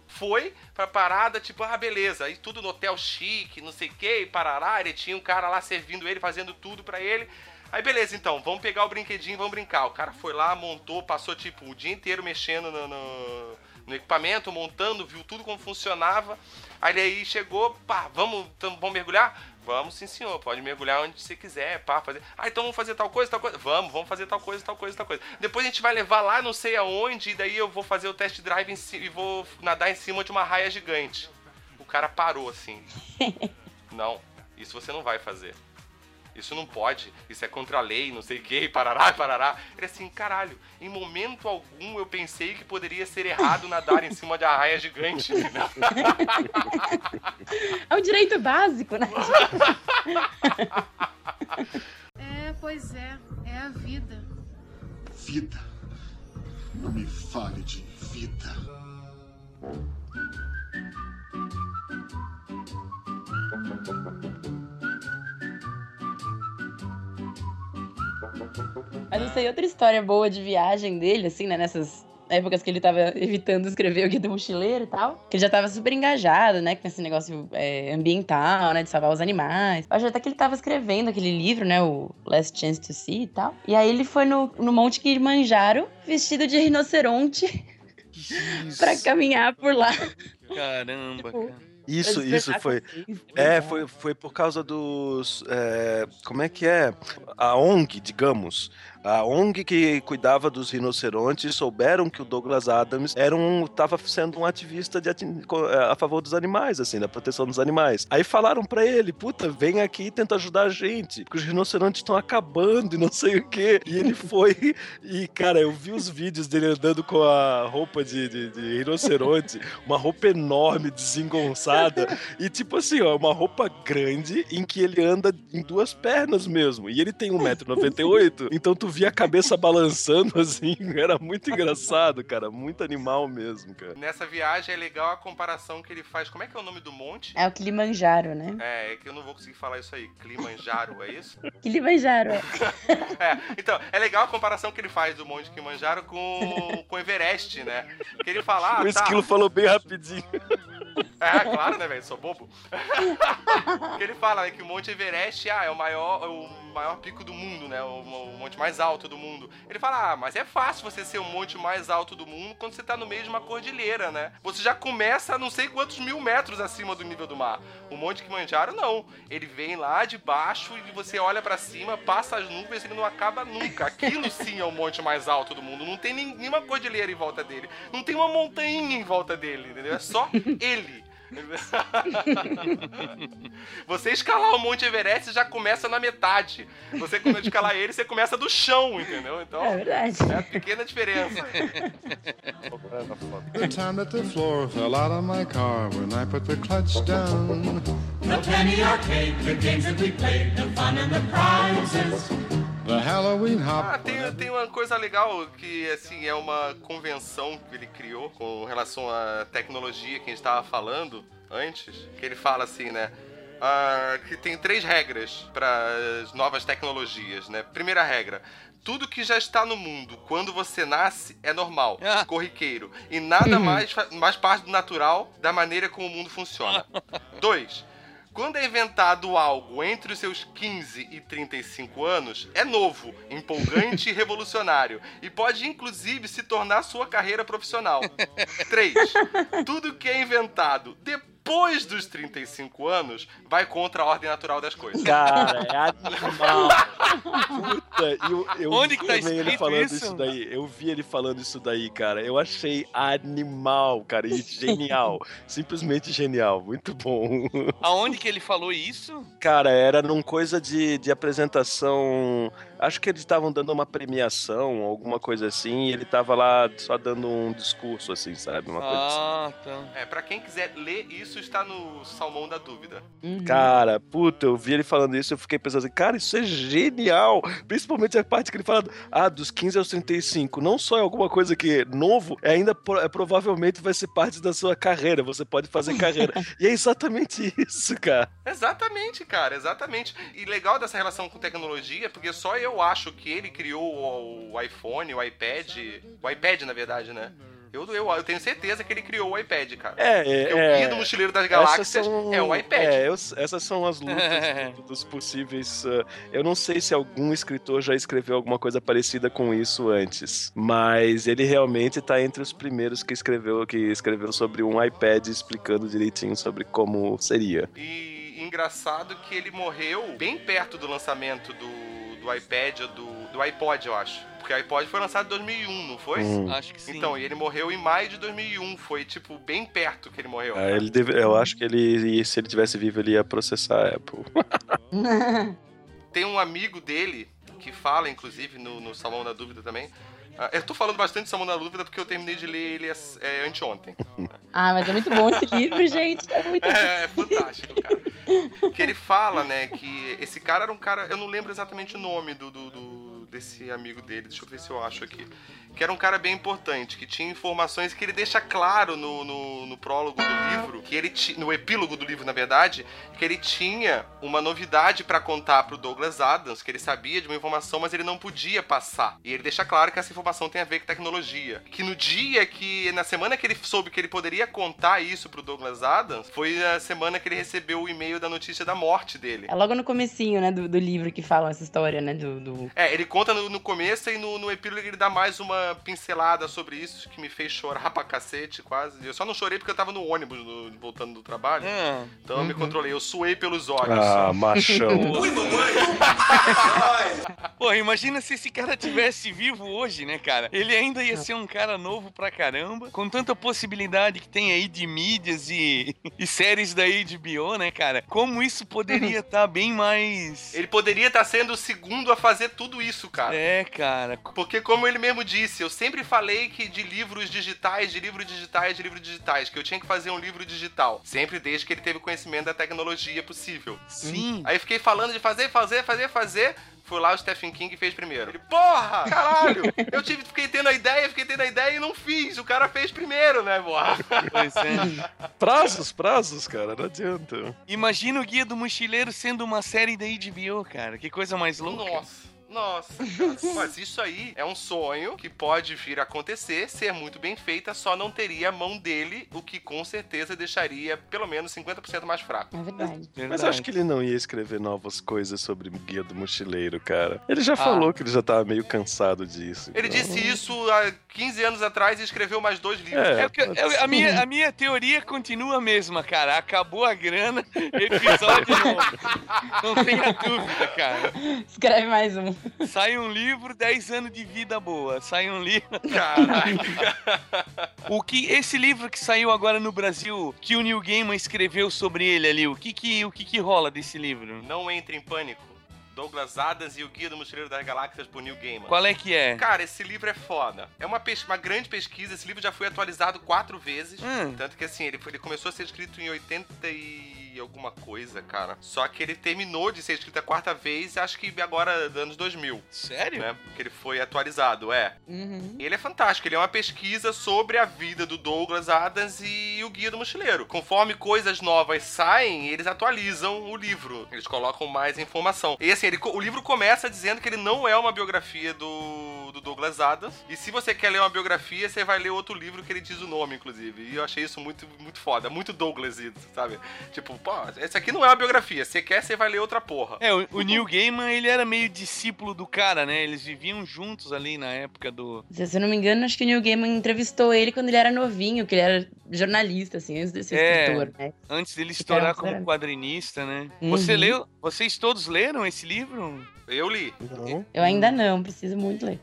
Speaker 1: foi pra parada, tipo, ah, beleza, aí tudo no hotel chique, não sei o que, parará, ele tinha um cara lá servindo ele, fazendo tudo pra ele. Aí beleza, então, vamos pegar o brinquedinho, vamos brincar. O cara foi lá, montou, passou tipo o dia inteiro mexendo no, no- no equipamento, montando, viu tudo como funcionava. Aí ele aí chegou, pá, vamos, vamos mergulhar? Vamos sim, senhor, pode mergulhar onde você quiser, pá, fazer. Ah, então vamos fazer tal coisa, tal coisa? Vamos, vamos fazer tal coisa, tal coisa, tal coisa. Depois a gente vai levar lá não sei aonde, e daí eu vou fazer o test drive em ci- e vou nadar em cima de uma raia gigante. O cara parou assim. Não, isso você não vai fazer. Isso não pode, isso é contra a lei, não sei o que, parará, parará. Ele assim, caralho, em momento algum eu pensei que poderia ser errado nadar em cima de uma raia gigante.
Speaker 4: É o direito básico, né?
Speaker 6: É, pois é. É a vida.
Speaker 7: Vida. Não me fale de vida.
Speaker 4: Mas não sei, outra história boa de viagem dele, assim, né? Nessas épocas que ele tava evitando escrever o Guia do Mochileiro e tal. Que ele já tava super engajado, né? Com esse negócio é, ambiental, né? De salvar os animais. Eu acho até que ele tava escrevendo aquele livro, né? O Last Chance to See e tal. E aí ele foi no, no Monte Kilimanjaro, vestido de rinoceronte, pra caminhar por lá.
Speaker 3: Caramba,
Speaker 4: Tipo,
Speaker 3: cara.
Speaker 2: Isso,
Speaker 4: pra
Speaker 2: isso foi. É, foi, foi por causa dos. é, como é que é? A ONG, digamos. A ONG que cuidava dos rinocerontes souberam que o Douglas Adams era um, tava sendo um ativista de é, a favor dos animais, assim, da proteção dos animais. Aí falaram pra ele, puta, vem aqui e tenta ajudar a gente, porque os rinocerontes estão acabando e não sei o quê. E ele foi e, cara, eu vi os vídeos dele andando com a roupa de, de, de rinoceronte, uma roupa enorme, desengonçada, e tipo assim, ó, uma roupa grande em que ele anda em duas pernas mesmo. E ele tem 1,98m, então tu via a cabeça balançando assim, era muito engraçado, cara, muito animal mesmo, cara.
Speaker 1: Nessa viagem é legal a comparação que ele faz. Como é que é o nome do monte?
Speaker 4: É o Kilimanjaro, né?
Speaker 1: É, é que eu não vou conseguir falar isso aí. Kilimanjaro, é isso?
Speaker 4: Kilimanjaro, é.
Speaker 1: É, então, é legal a comparação que ele faz do Monte Kilimanjaro com, com o Everest, né? Que ele fala, ah,
Speaker 2: o
Speaker 1: tá.
Speaker 2: esquilo falou bem rapidinho.
Speaker 1: É, claro, né, velho? Sou bobo. que ele fala né, que o Monte Everest ah, é o maior, é o maior pico do mundo, né? O, o monte mais alto do mundo. Ele fala, ah, mas é fácil você ser o monte mais alto do mundo quando você tá no meio de uma cordilheira, né? Você já começa a não sei quantos mil metros acima do nível do mar. O Monte Kilimanjaro, não. Ele vem lá de baixo e você olha pra cima, passa as nuvens e ele não acaba nunca. Aquilo sim é o monte mais alto do mundo. Não tem nenhuma cordilheira em volta dele. Não tem uma montanha em volta dele, entendeu? É só ele. você escalar o Monte Everest já começa na metade. Você, quando escalar ele, você começa do chão, entendeu? Então,
Speaker 4: É verdade.
Speaker 1: é a pequena diferença.
Speaker 7: The time that the floor fell out of my car when I put the clutch down.
Speaker 8: The penny arcade, the games that we played, the fun and the prizes.
Speaker 7: The Halloween
Speaker 1: Ah, tem, tem uma coisa legal que, assim, é uma convenção que ele criou com relação à tecnologia que a gente estava falando antes. Que ele fala assim, né? ah, que tem três regras para as novas tecnologias, né? Primeira regra. Tudo que já está no mundo quando você nasce é normal,
Speaker 3: Ah.
Speaker 1: corriqueiro. E nada mais, fa- mais parte do natural da maneira como o mundo funciona. Dois. Quando é inventado algo entre os seus 15 e 35 anos, é novo, empolgante e revolucionário. E pode inclusive se tornar sua carreira profissional. 3. Tudo que é inventado depois dos 35 anos vai contra a ordem natural das coisas.
Speaker 2: Cara, é animal. Puta, eu, eu
Speaker 3: Onde
Speaker 2: vi
Speaker 3: que tá
Speaker 2: ele falando
Speaker 3: isso?
Speaker 2: isso? daí. Eu vi ele falando isso daí, cara. Eu achei animal, cara. E genial. Simplesmente genial. Muito bom.
Speaker 3: Aonde que ele falou isso?
Speaker 2: Cara, era num coisa de, de apresentação. Acho que eles estavam dando uma premiação, alguma coisa assim, e ele tava lá só dando um discurso, assim, sabe? Uma coisa assim.
Speaker 3: Ah, tá.
Speaker 1: É, pra quem quiser ler, isso está no Salmão da Dúvida.
Speaker 4: Uhum.
Speaker 2: Cara, puta, eu vi ele falando isso e eu fiquei pensando assim, cara, isso é genial! Principalmente a parte que ele fala, ah, dos 15 aos 35. Não só é alguma coisa que é novo, é ainda pro- é, provavelmente vai ser parte da sua carreira, você pode fazer carreira. e é exatamente isso, cara.
Speaker 1: Exatamente, cara, exatamente. E legal dessa relação com tecnologia, porque só eu acho que ele criou o, iPhone, o iPad. O iPad, na verdade, né? Eu, eu, eu tenho certeza que ele criou o iPad, cara.
Speaker 2: É,
Speaker 1: Porque
Speaker 2: é.
Speaker 1: o Guia do Mochileiro das Galáxias
Speaker 2: são-
Speaker 1: é o iPad.
Speaker 2: É, eu- essas são as lutas do- dos possíveis. uh, eu não sei se algum escritor já escreveu alguma coisa parecida com isso antes, mas ele realmente tá entre os primeiros que escreveu que escreveu sobre um iPad explicando direitinho sobre como seria.
Speaker 1: E engraçado que ele morreu bem perto do lançamento do, do iPad ou do, do iPod, eu acho. Porque o iPod foi lançado em 2001, não foi?
Speaker 2: Hum.
Speaker 3: Acho que sim.
Speaker 1: Então, e ele morreu em maio de 2001. Foi, tipo, bem perto que ele morreu.
Speaker 2: Ah, ele deve- eu acho que ele, se ele tivesse vivo, ele ia processar a Apple.
Speaker 1: Tem um amigo dele que fala, inclusive, no, no Salão da Dúvida também. Ah, eu tô falando bastante de Salão da Dúvida porque eu terminei de ler ele é, anteontem.
Speaker 4: ah, mas é muito bom esse livro, gente. É muito
Speaker 1: É, é fantástico, cara. Que ele fala, né, que esse cara era um cara. Eu não lembro exatamente o nome do, do- do- desse amigo dele, deixa eu ver se eu acho aqui. Que era um cara bem importante, que tinha informações que ele deixa claro no, no, no prólogo do livro, que ele ti- no epílogo do livro, na verdade, que ele tinha uma novidade pra contar pro Douglas Adams, que ele sabia de uma informação, mas ele não podia passar. E ele deixa claro que essa informação tem a ver com tecnologia. Que no dia que, na semana que ele soube que ele poderia contar isso pro Douglas Adams, foi a semana que ele recebeu o e-mail da notícia da morte dele.
Speaker 4: É logo no comecinho, né, do, do livro que falam essa história, né, do... do...
Speaker 1: É, ele conta no, no começo e no, no epílogo ele dá mais uma pincelada sobre isso que me fez chorar pra cacete, quase. Eu só não chorei porque eu tava no ônibus no- voltando do trabalho.
Speaker 3: Ah,
Speaker 1: Então eu me controlei, eu suei pelos olhos.
Speaker 2: Ah, machão.
Speaker 3: Pô, imagina se esse cara tivesse vivo hoje, né, cara? Ele ainda ia ser um cara novo pra caramba, com tanta possibilidade que tem aí de mídias e, e séries da HBO, né, cara? Como isso poderia estar bem mais.
Speaker 1: Ele poderia estar sendo o segundo a fazer tudo isso, cara.
Speaker 3: É, cara.
Speaker 1: Porque, como ele mesmo disse, eu sempre falei que de livros digitais, de livros digitais, de livros digitais, que eu tinha que fazer um livro digital. Sempre desde que ele teve conhecimento da tecnologia possível.
Speaker 3: Sim.
Speaker 1: Aí fiquei falando de fazer, fazer, fazer, fazer. Foi lá o Stephen King e fez primeiro. Ele, porra, caralho! Eu tive, fiquei tendo a ideia, fiquei tendo a ideia e não fiz. O cara fez primeiro, né, porra?
Speaker 3: Pois é.
Speaker 2: Prazos, prazos, cara, não adianta.
Speaker 3: Imagina o Guia do Mochileiro sendo uma série da HBO, cara. Que coisa mais louca.
Speaker 1: Nossa. Nossa, mas isso aí é um sonho que pode vir a acontecer, ser muito bem feita, só não teria a mão dele, o que com certeza deixaria pelo menos 50% mais fraco.
Speaker 4: É verdade.
Speaker 2: Mas acho que ele não ia escrever novas coisas sobre o Guia do Mochileiro, cara. Ele já falou que ele já tava meio cansado disso.
Speaker 1: Ele
Speaker 2: então-
Speaker 1: disse isso há 15 anos atrás e escreveu mais dois livros.
Speaker 2: É,
Speaker 3: É porque eu- a, minha, a minha teoria continua a mesma, cara. Acabou a grana, episódio novo. Não tenha dúvida, cara.
Speaker 4: Escreve mais um.
Speaker 3: Sai um livro, 10 anos de vida boa. Sai um livro.
Speaker 1: Caraca.
Speaker 3: O que esse livro que saiu agora no Brasil, que o Neil Gaiman escreveu sobre ele ali, o que que o que que rola desse livro?
Speaker 1: Não entre em pânico. Douglas Adams e o Guia do Mochileiro das Galáxias por Neil Gaiman.
Speaker 3: Qual é que é?
Speaker 1: Cara, esse livro é foda. É uma, pes- uma grande pesquisa. Esse livro já foi atualizado quatro vezes.
Speaker 3: Hum.
Speaker 1: Tanto que, assim, ele, foi- ele começou a ser escrito em 80 e alguma coisa, cara. Só que ele terminou de ser escrito a quarta vez, acho que agora, anos 2000.
Speaker 3: Sério?
Speaker 1: Né? Porque ele foi atualizado, é.
Speaker 4: Uhum.
Speaker 1: Ele é fantástico, ele é uma pesquisa sobre a vida do Douglas Adams e o Guia do Mochileiro. Conforme coisas novas saem, eles atualizam o livro. Eles colocam mais informação. E assim, ele o livro começa dizendo que ele não é uma biografia do, do Douglas Adams. E se você quer ler uma biografia, você vai ler outro livro que ele diz o nome, inclusive. E eu achei isso muito, muito foda, muito Douglas, sabe? Tipo, pô, esse aqui não é uma biografia. Você quer, você vai ler outra porra.
Speaker 3: É, o, o Neil Gaiman, ele era meio discípulo do cara, né? Eles viviam juntos ali na época do...
Speaker 4: Se eu não me engano, acho que o Neil Gaiman entrevistou ele quando ele era novinho, que ele era jornalista, assim, antes de ser
Speaker 3: É.
Speaker 4: escritor, né?
Speaker 3: Antes dele estourar como quadrinista, né?
Speaker 4: Uhum.
Speaker 3: Você leu? Vocês todos leram esse livro?
Speaker 1: Eu li.
Speaker 2: Não.
Speaker 4: Eu ainda não, preciso muito ler.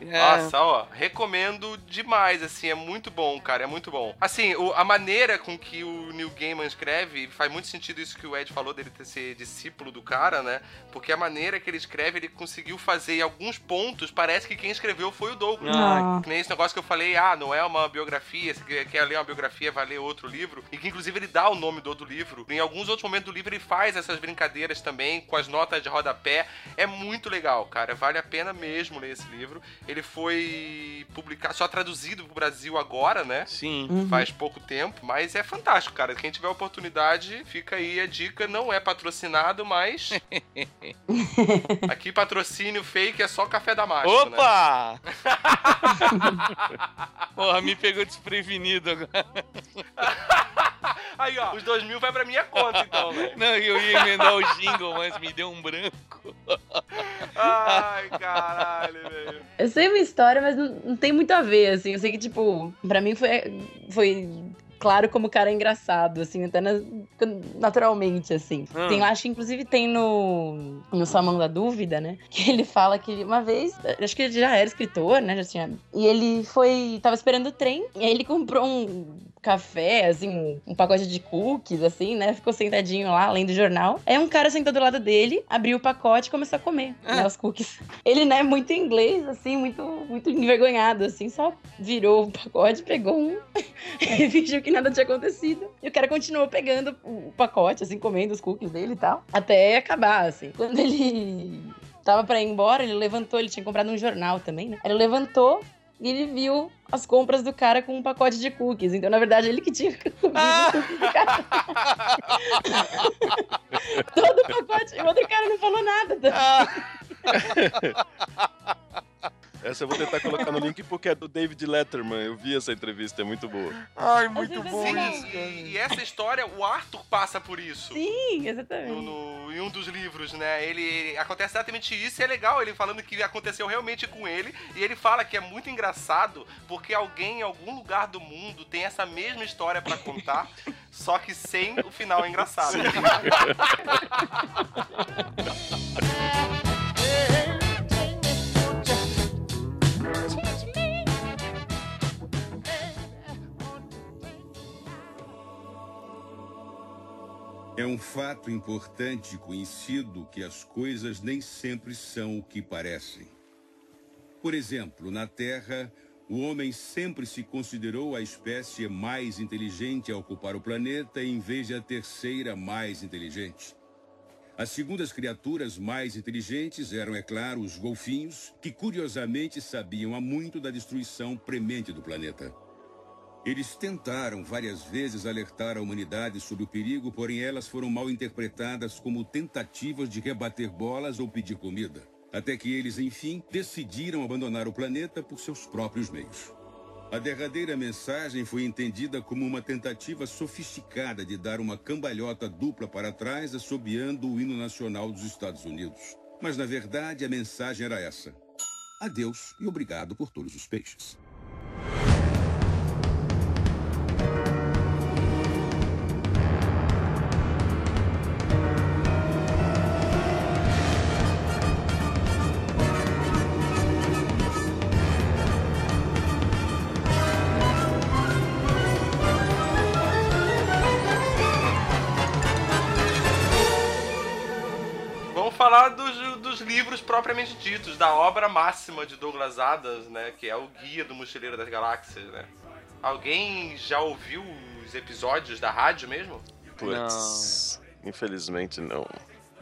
Speaker 3: É.
Speaker 1: Nossa, ó, recomendo demais, assim, é muito bom, cara, é muito bom. Assim, o- a maneira com que o Neil Gaiman escreve, faz muito sentido isso que o Ed falou dele ter ser discípulo do cara, né? Porque a maneira que ele escreve, ele conseguiu fazer em alguns pontos, parece que quem escreveu foi o Douglas.
Speaker 3: Ah,
Speaker 1: Que nem esse negócio que eu falei, ah, não é uma biografia, se quer quer ler uma biografia, vai ler outro livro. E que inclusive ele dá o nome do outro livro. Em alguns outros momentos do livro ele faz essas brincadeiras também, com as notas de rodapé. É muito legal, cara. Vale a pena mesmo ler esse livro. Ele foi publicado, só traduzido pro Brasil agora, né?
Speaker 3: sim.
Speaker 4: Uhum.
Speaker 1: Faz pouco tempo, mas é fantástico, cara. Quem tiver oportunidade, fica aí a dica. Não é patrocinado, mas. Aqui patrocínio fake é só café da macho, né?
Speaker 3: Opa! Porra, me pegou desprevenido agora.
Speaker 1: Aí, ó, os dois mil vai pra minha conta, então, velho.
Speaker 3: Não, eu ia emendar o jingle, mas me deu um branco.
Speaker 1: Ai, caralho, velho.
Speaker 4: Eu sei uma história, mas não, não tem muito a ver, assim. Eu sei que, tipo, pra mim foi, foi claro como o cara é engraçado, assim, até na- naturalmente, assim.
Speaker 3: Ah.
Speaker 4: Tem lá, acho que inclusive tem no, no Salmão da Dúvida, né? Que ele fala que uma vez, acho que ele já era escritor, né? Já tinha. E ele foi. tava esperando o trem, e aí ele comprou um café, assim, um, pacote de cookies, assim, né? Ficou sentadinho lá, lendo o jornal. Aí um cara sentou do lado dele, abriu o pacote e começou a comer, né, os cookies. Ele, né, muito inglês, assim, muito, muito envergonhado, assim, só virou o pacote, pegou um e fingiu que nada tinha acontecido. E o cara continuou pegando o pacote, assim, comendo os cookies dele e tal, até acabar, assim. Quando ele tava pra ir embora, ele levantou, ele tinha comprado um jornal também, né? Ele levantou e ele viu as compras do cara com um pacote de cookies. Então, na verdade, ele que tinha comido cookies do cara. Todo o pacote. O outro cara não falou nada.
Speaker 2: Essa eu vou tentar colocar no link porque é do David Letterman. Eu vi essa entrevista, é muito boa.
Speaker 3: Ai,
Speaker 4: muito bom
Speaker 1: Sim,
Speaker 4: isso,
Speaker 1: e, e essa história, o Arthur passa por isso.
Speaker 4: Sim,
Speaker 1: No,
Speaker 4: exatamente.
Speaker 1: no- em um dos livros, né? Ele, ele- acontece exatamente isso e é legal ele falando que aconteceu realmente com ele. E ele fala que é muito engraçado porque alguém em algum lugar do mundo tem essa mesma história pra contar, só que sem o final engraçado.
Speaker 9: É um fato importante conhecido que as coisas nem sempre são o que parecem. Por exemplo, na Terra, o homem sempre se considerou a espécie mais inteligente a ocupar o planeta em vez de a terceira mais inteligente. As segundas criaturas mais inteligentes eram, é claro, os golfinhos, que curiosamente sabiam há muito da destruição premente do planeta. Eles tentaram várias vezes alertar a humanidade sobre o perigo, porém elas foram mal interpretadas como tentativas de rebater bolas ou pedir comida. Até que eles, enfim, decidiram abandonar o planeta por seus próprios meios. A derradeira mensagem foi entendida como uma tentativa sofisticada de dar uma cambalhota dupla para trás, assobiando o hino nacional dos Estados Unidos. Mas, na verdade, a mensagem era essa: Adeus e obrigado por todos os peixes
Speaker 1: falar dos, dos, livros propriamente ditos, da obra máxima de Douglas Adams, né? Que é o Guia do Mochileiro das Galáxias, né? Alguém já ouviu os episódios da rádio mesmo?
Speaker 2: Putz, infelizmente não.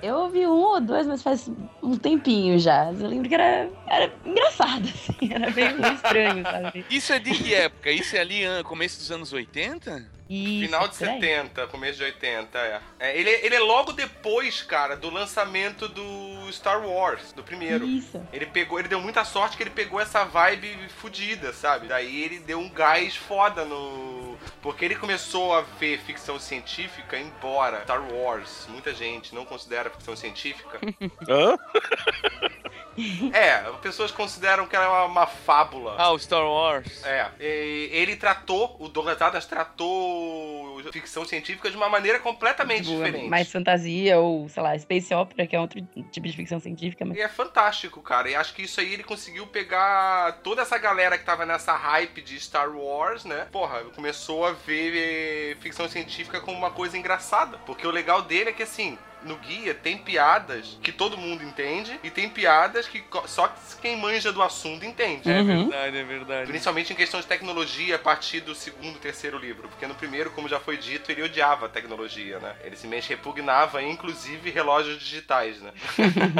Speaker 4: Eu ouvi um ou dois, mas faz um tempinho já. Eu lembro que era, era engraçado, assim. Era meio estranho, sabe?
Speaker 3: Isso é de que época? Isso é ali começo dos anos 80?
Speaker 4: Isso,
Speaker 1: Final de
Speaker 4: por aí.
Speaker 1: 70, começo de 80, é. É, ele, ele é logo depois, cara, do lançamento do Star Wars, do primeiro.
Speaker 4: Isso.
Speaker 1: Ele pegou, ele deu muita sorte que ele pegou essa vibe fodida, sabe? Daí ele deu um gás foda no. Porque ele começou a ver ficção científica, embora Star Wars, muita gente não considera ficção científica.
Speaker 2: Hã?
Speaker 1: é, pessoas consideram que ela é uma, uma fábula.
Speaker 3: Ah, o Star Wars.
Speaker 1: É, e ele tratou, o Douglas Adams tratou ficção científica de uma maneira completamente
Speaker 4: Tipo,
Speaker 1: diferente.
Speaker 4: mais fantasia ou, sei lá, space opera, que é outro tipo de ficção científica. Mas...
Speaker 1: E é fantástico, cara. E acho que isso aí ele conseguiu pegar toda essa galera que tava nessa hype de Star Wars, né? Porra, começou a ver ficção científica como uma coisa engraçada. Porque o legal dele é que, assim, no guia tem piadas que todo mundo entende e tem piadas que só quem manja do assunto entende.
Speaker 3: É
Speaker 4: Uhum.
Speaker 3: verdade, é verdade.
Speaker 1: Principalmente em questão de tecnologia a partir do segundo, terceiro livro. Porque no primeiro, como já foi dito, ele odiava a tecnologia, né? Ele simplesmente repugnava, inclusive, relógios digitais, né?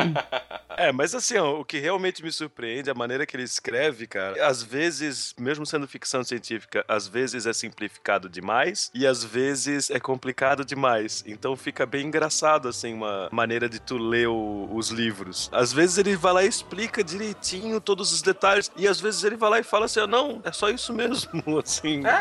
Speaker 2: É, mas assim, ó, o que realmente me surpreende é a maneira que ele escreve, cara. Às vezes, mesmo sendo ficção científica, às vezes é simplificado demais e às vezes é complicado demais. Então fica bem engraçado, assim, uma maneira de tu ler o- os livros. Às vezes ele vai lá e explica direitinho todos os detalhes e às vezes ele vai lá e fala assim, ó, não, é só isso mesmo, assim.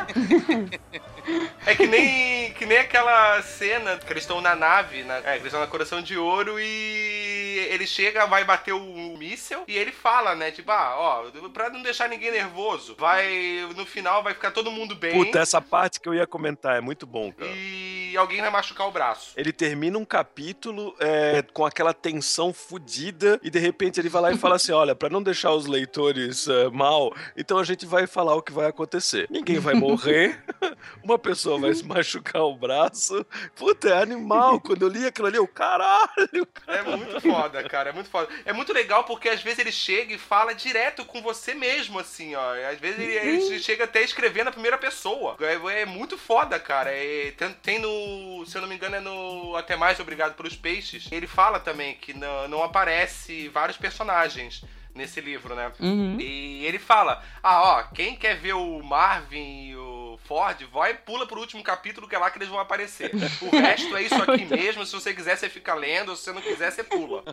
Speaker 1: É que nem, que nem aquela cena que eles estão na nave, na, é, que eles estão na Coração de Ouro e ele chega, vai bater o míssel e ele fala, né? Tipo, ah, ó, pra não deixar ninguém nervoso, vai. No final vai ficar todo mundo bem.
Speaker 2: Puta, essa parte que eu ia comentar é muito bom, cara.
Speaker 1: E alguém vai machucar o braço.
Speaker 2: Ele termina um capítulo é, com aquela tensão fodida e de repente ele vai lá e fala assim: olha, pra não deixar os leitores é, mal, então a gente vai falar o que vai acontecer. Ninguém vai morrer, uma pessoa vai se machucar o braço. Puta, é animal. Quando eu li aquilo ali, eu, caralho.
Speaker 1: É muito foda, cara. É muito foda. É muito legal porque às vezes ele chega e fala direto com você mesmo, assim, ó. Às vezes ele, ele chega até a escrever na primeira pessoa. É, é muito foda, cara. É, tem, tem no. Se eu não me engano, é no Até Mais Obrigado pelos Peixes. Ele fala também que não, não aparece vários personagens nesse livro, né?
Speaker 4: Uhum.
Speaker 1: E ele fala: Ah, ó, quem quer ver o Marvin e o Ford, vai e pula pro último capítulo que é lá que eles vão aparecer. O resto é isso aqui mesmo. Se você quiser, você fica lendo. Se você não quiser, você pula.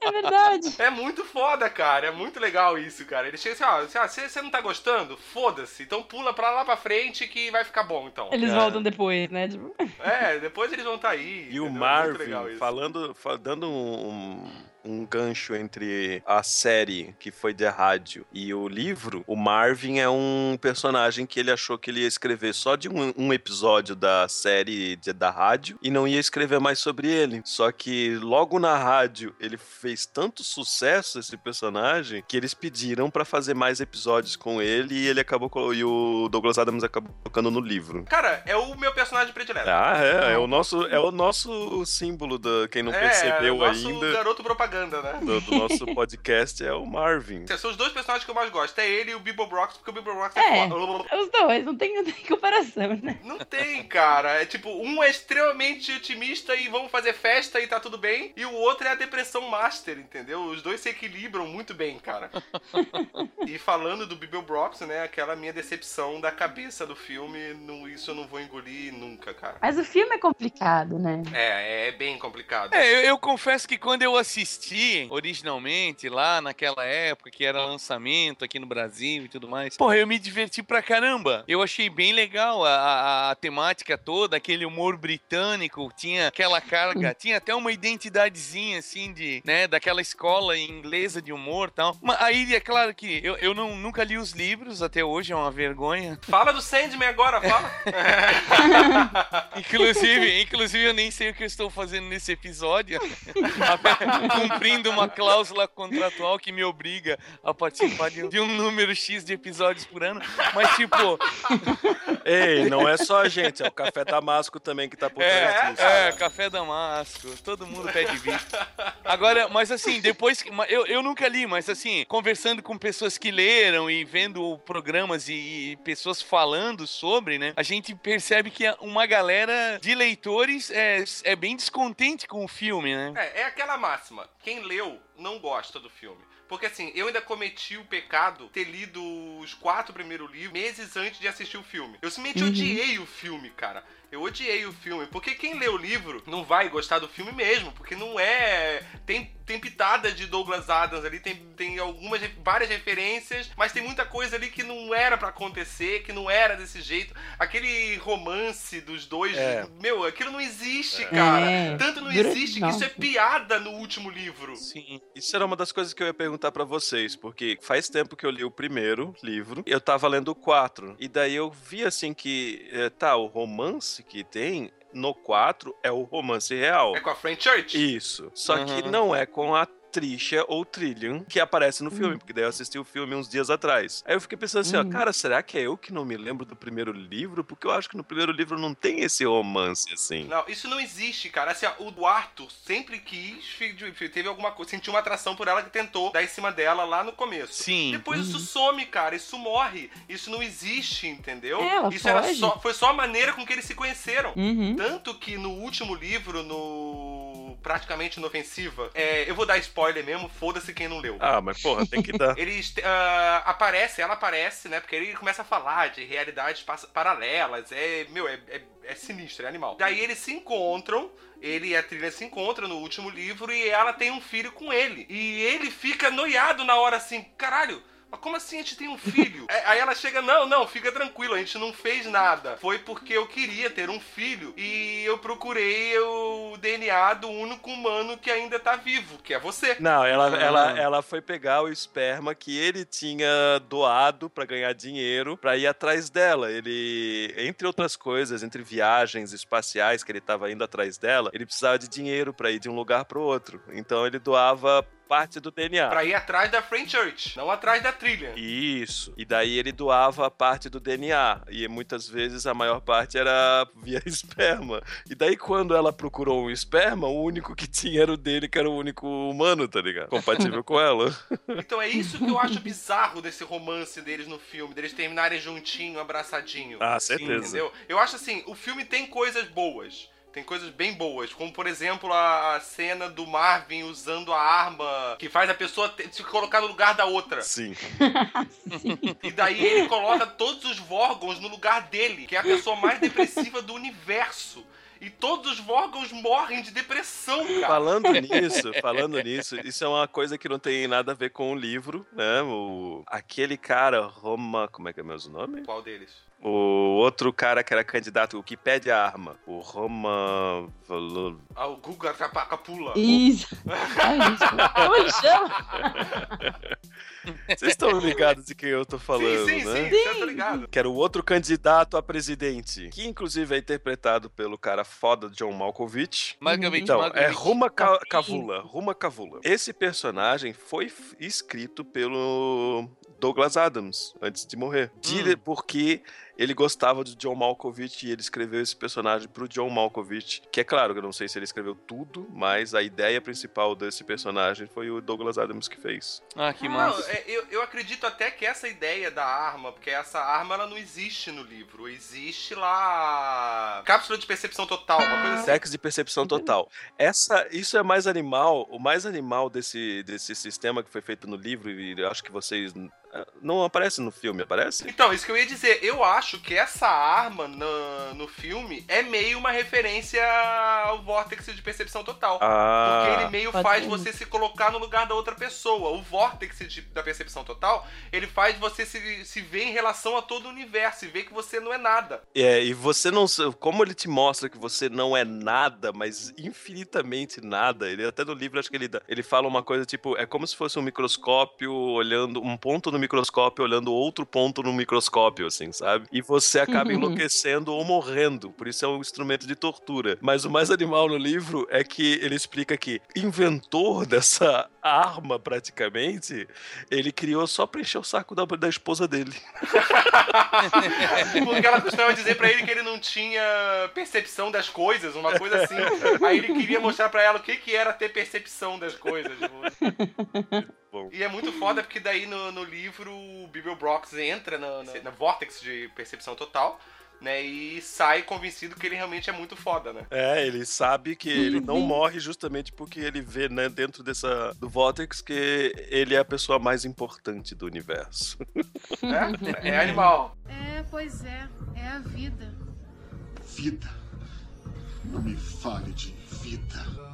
Speaker 4: É verdade.
Speaker 1: É muito foda, cara. É muito legal isso, cara. Ele chega assim, ó, assim, você você não tá gostando? Foda-se. Então pula pra lá pra frente que vai ficar bom, então.
Speaker 4: Eles
Speaker 2: É.
Speaker 4: voltam depois, né? Tipo,
Speaker 1: É, depois eles vão estar tá aí.
Speaker 2: E o
Speaker 1: entendeu? É muito
Speaker 2: Marvin, falando, fa- dando um, um gancho entre a série que foi de rádio e o livro, o Marvin é um personagem que ele achou que ele ia escrever só de um, um episódio da série de- da rádio e não ia escrever mais sobre ele. Só que logo na rádio ele fez tanto sucesso esse personagem que eles pediram pra fazer mais episódios com ele e ele acabou e o Douglas Adams acabou colocando no livro.
Speaker 1: Cara, é o meu personagem predileto.
Speaker 2: Ah, é, é o nosso, é o nosso símbolo da quem não
Speaker 1: é,
Speaker 2: percebeu
Speaker 1: o nosso
Speaker 2: ainda
Speaker 1: garoto propaganda, né?
Speaker 2: do, do nosso podcast é o Marvin.
Speaker 1: São os dois personagens que eu mais gosto. É ele e o Bibo Brox, porque o Bibo Brox é,
Speaker 4: É.
Speaker 1: foda.
Speaker 4: os dois, não tem, não tem comparação, né?
Speaker 1: Não tem, cara. É tipo, um é extremamente otimista e vamos fazer festa e tá tudo bem. E o outro é a depressão master, entendeu? Os dois se equilibram muito bem, cara. e falando do Bibo Brox, né? Aquela minha decepção da cabeça do filme, não, isso eu não vou engolir nunca, cara.
Speaker 4: Mas o filme é complicado, né?
Speaker 1: É, é bem complicado.
Speaker 3: É, eu, eu confesso que quando eu assisti originalmente, lá naquela época, que era lançamento aqui no Brasil e tudo mais, porra, eu me diverti pra caramba. Eu achei bem legal a, a- a temática toda, aquele humor britânico, tinha aquela carga, tinha até uma identidadezinha, assim, de, né, daquela escola inglesa de humor e tal. Mas aí, é claro que eu, eu não, nunca li os livros até hoje, é uma vergonha.
Speaker 1: Fala do Sandman agora, fala.
Speaker 3: Inclusive, inclusive, eu nem sei o que eu estou fazendo nesse episódio. Com cumprindo uma cláusula contratual que me obriga a participar de, de um número X de episódios por ano. Mas, tipo.
Speaker 2: Ei, não é só a gente, é o Café Damasco também que tá por
Speaker 3: É,
Speaker 2: trás disso.
Speaker 3: é, Café Damasco, todo mundo pede vídeo. Agora, mas assim, depois que. Eu, eu nunca li, mas assim, conversando com pessoas que leram e vendo programas e, e pessoas falando sobre, né? A gente percebe que uma galera de leitores é, é bem descontente com o filme, né?
Speaker 1: É, é aquela máxima. Quem leu não gosta do filme. Porque assim, eu ainda cometi o pecado ter lido os quatro primeiros livros meses antes de assistir o filme. Eu simplesmente
Speaker 4: Uhum.
Speaker 1: odiei o filme, cara. Eu odiei o filme. Porque quem lê o livro não vai gostar do filme mesmo. Porque não é. Tem, tem pitada de Douglas Adams ali, tem, tem algumas, várias referências, mas tem muita coisa ali que não era pra acontecer, que não era desse jeito. Aquele romance dos dois.
Speaker 2: É.
Speaker 1: Meu, aquilo não existe, cara.
Speaker 4: É.
Speaker 1: Tanto não existe que isso é piada no último livro.
Speaker 3: Sim.
Speaker 2: Isso era uma das coisas que eu ia perguntar pra vocês, porque faz tempo que eu li o primeiro livro, e eu tava lendo o 4, e daí eu vi assim que, eh, tá, o romance que tem no 4 é o romance real.
Speaker 1: É com a French Church?
Speaker 2: Isso. Só que
Speaker 3: Uhum.
Speaker 2: não é com a Trisha ou Trillian que aparece no filme, porque daí eu assisti o filme uns dias atrás. Aí eu fiquei pensando assim, ó,
Speaker 4: Uhum.
Speaker 2: cara, será que é eu que não me lembro do primeiro livro? Porque eu acho que no primeiro livro não tem esse romance assim.
Speaker 1: Não, isso não existe, cara. Assim, ó, o Arthur sempre quis, teve alguma coisa, sentiu uma atração por ela que tentou dar em cima dela lá no começo.
Speaker 3: Sim.
Speaker 1: Depois isso some, cara. Isso morre. Isso não existe, entendeu?
Speaker 4: É, ela
Speaker 1: isso era só, foi só a maneira com que eles se conheceram.
Speaker 4: Uhum.
Speaker 1: Tanto que no último livro, no praticamente inofensiva, é, eu vou dar spoiler mesmo, foda-se quem não leu.
Speaker 2: Ah, mas porra, tem que dar.
Speaker 1: Eles ah, aparece, ela aparece, né? Porque ele começa a falar de realidades paralelas. É, meu, é, é, é sinistro, é animal. Daí eles se encontram. Ele e a trilha se encontram no último livro e ela tem um filho com ele. E ele fica noiado na hora assim, caralho. Mas como assim a gente tem um filho? É, Aí ela chega, não, não, fica tranquilo, a gente não fez nada. Foi porque eu queria ter um filho e eu procurei o DNA do único humano que ainda tá vivo, que é você.
Speaker 2: Não, ela,
Speaker 3: Ah.
Speaker 2: ela, ela foi pegar o esperma que ele tinha doado pra ganhar dinheiro pra ir atrás dela. Ele, entre outras coisas, entre viagens espaciais que ele tava indo atrás dela, ele precisava de dinheiro pra ir de um lugar pro outro. Então ele doava parte do DNA.
Speaker 1: Pra ir atrás da French Church, não atrás da trilha.
Speaker 2: Isso. E daí ele doava parte do DNA. E muitas vezes a maior parte era via esperma. E daí quando ela procurou um esperma, o único que tinha era o dele, que era o único humano, tá ligado? Compatível com ela.
Speaker 1: Então é isso que eu acho bizarro desse romance deles no filme, deles terminarem juntinho, abraçadinho.
Speaker 2: Ah, certeza.
Speaker 1: Entendeu? Eu acho assim, o filme tem coisas boas. Tem coisas bem boas, como por exemplo a, a cena do Marvin usando a arma que faz a pessoa te- se colocar no lugar da outra.
Speaker 2: Sim.
Speaker 1: E daí ele coloca todos os Vorgons no lugar dele, que é a pessoa mais depressiva do universo. E todos os Vorgons morrem de depressão, cara.
Speaker 2: Falando nisso, falando nisso, isso é uma coisa que não tem nada a ver com o livro, né? O, aquele cara, Roma. Como é que é mesmo o nome?
Speaker 1: Qual deles?
Speaker 2: O outro cara que era candidato, o que pede a arma. O Roma. Valo-
Speaker 1: Ah, o Guga Capa- Capula.
Speaker 4: Isso. Ai, gente, como ele chama?
Speaker 2: Vocês estão ligados de quem eu tô falando,
Speaker 1: sim, sim,
Speaker 2: né?
Speaker 1: sim, você tá ligado.
Speaker 2: Que era o outro candidato a presidente, que inclusive é interpretado pelo cara foda John Malkovich.
Speaker 3: Malkovich,
Speaker 2: Então, é
Speaker 3: Malkovich.
Speaker 2: Ruma Ca- Cavula, Ruma Cavula. Esse personagem foi escrito pelo Douglas Adams antes de morrer. Dire- Porque ele gostava de John Malkovich e ele escreveu esse personagem pro John Malkovich. Que é claro, que eu não sei se ele escreveu tudo, mas a ideia principal desse personagem foi o Douglas Adams que fez.
Speaker 3: Ah, que
Speaker 1: Não,
Speaker 3: massa.
Speaker 1: é, eu, eu acredito até que essa ideia da arma, porque essa arma ela não existe no livro. Existe lá. Cápsula de percepção total, uma coisa assim.
Speaker 2: Sexo de percepção total. Essa, isso é mais animal. O mais animal desse, desse sistema que foi feito no livro, e eu acho que vocês. eh, Não aparece no filme, aparece?
Speaker 1: Então, isso que eu ia dizer, eu acho que essa arma no, no filme é meio uma referência ao vórtex de percepção total.
Speaker 2: Ah.
Speaker 1: Porque ele meio faz
Speaker 4: ser.
Speaker 1: você se colocar no lugar da outra pessoa. O vórtex de- da percepção total, ele faz você se, se ver em relação a todo o universo e ver que você não é nada.
Speaker 2: É, e você não. Como ele te mostra que você não é nada, mas infinitamente nada. Ele até no livro acho que ele, dá- ele fala uma coisa tipo: é como se fosse um microscópio olhando. Um ponto no microscópio olhando outro ponto no microscópio, assim, sabe? E você acaba enlouquecendo ou morrendo. Por isso é um instrumento de tortura. Mas o mais animal no livro é que ele explica que inventor dessa arma, praticamente, ele criou só pra encher o saco da, da esposa dele.
Speaker 1: Porque ela costumava dizer pra ele que ele não tinha percepção das coisas, uma coisa assim. Aí ele queria mostrar pra ela o que, que era ter percepção das coisas. Tipo. E é muito foda porque daí no, no livro o Bill Brox entra na, na, na vortex de percepção total né? E sai convencido que ele realmente é muito foda, né?
Speaker 2: É, ele sabe que ele não morre justamente porque ele vê, né, dentro dessa do Vortex que ele é a pessoa mais importante do universo.
Speaker 1: É, é animal.
Speaker 6: É, pois é. É a vida.
Speaker 7: Vida. Não me fale de vida.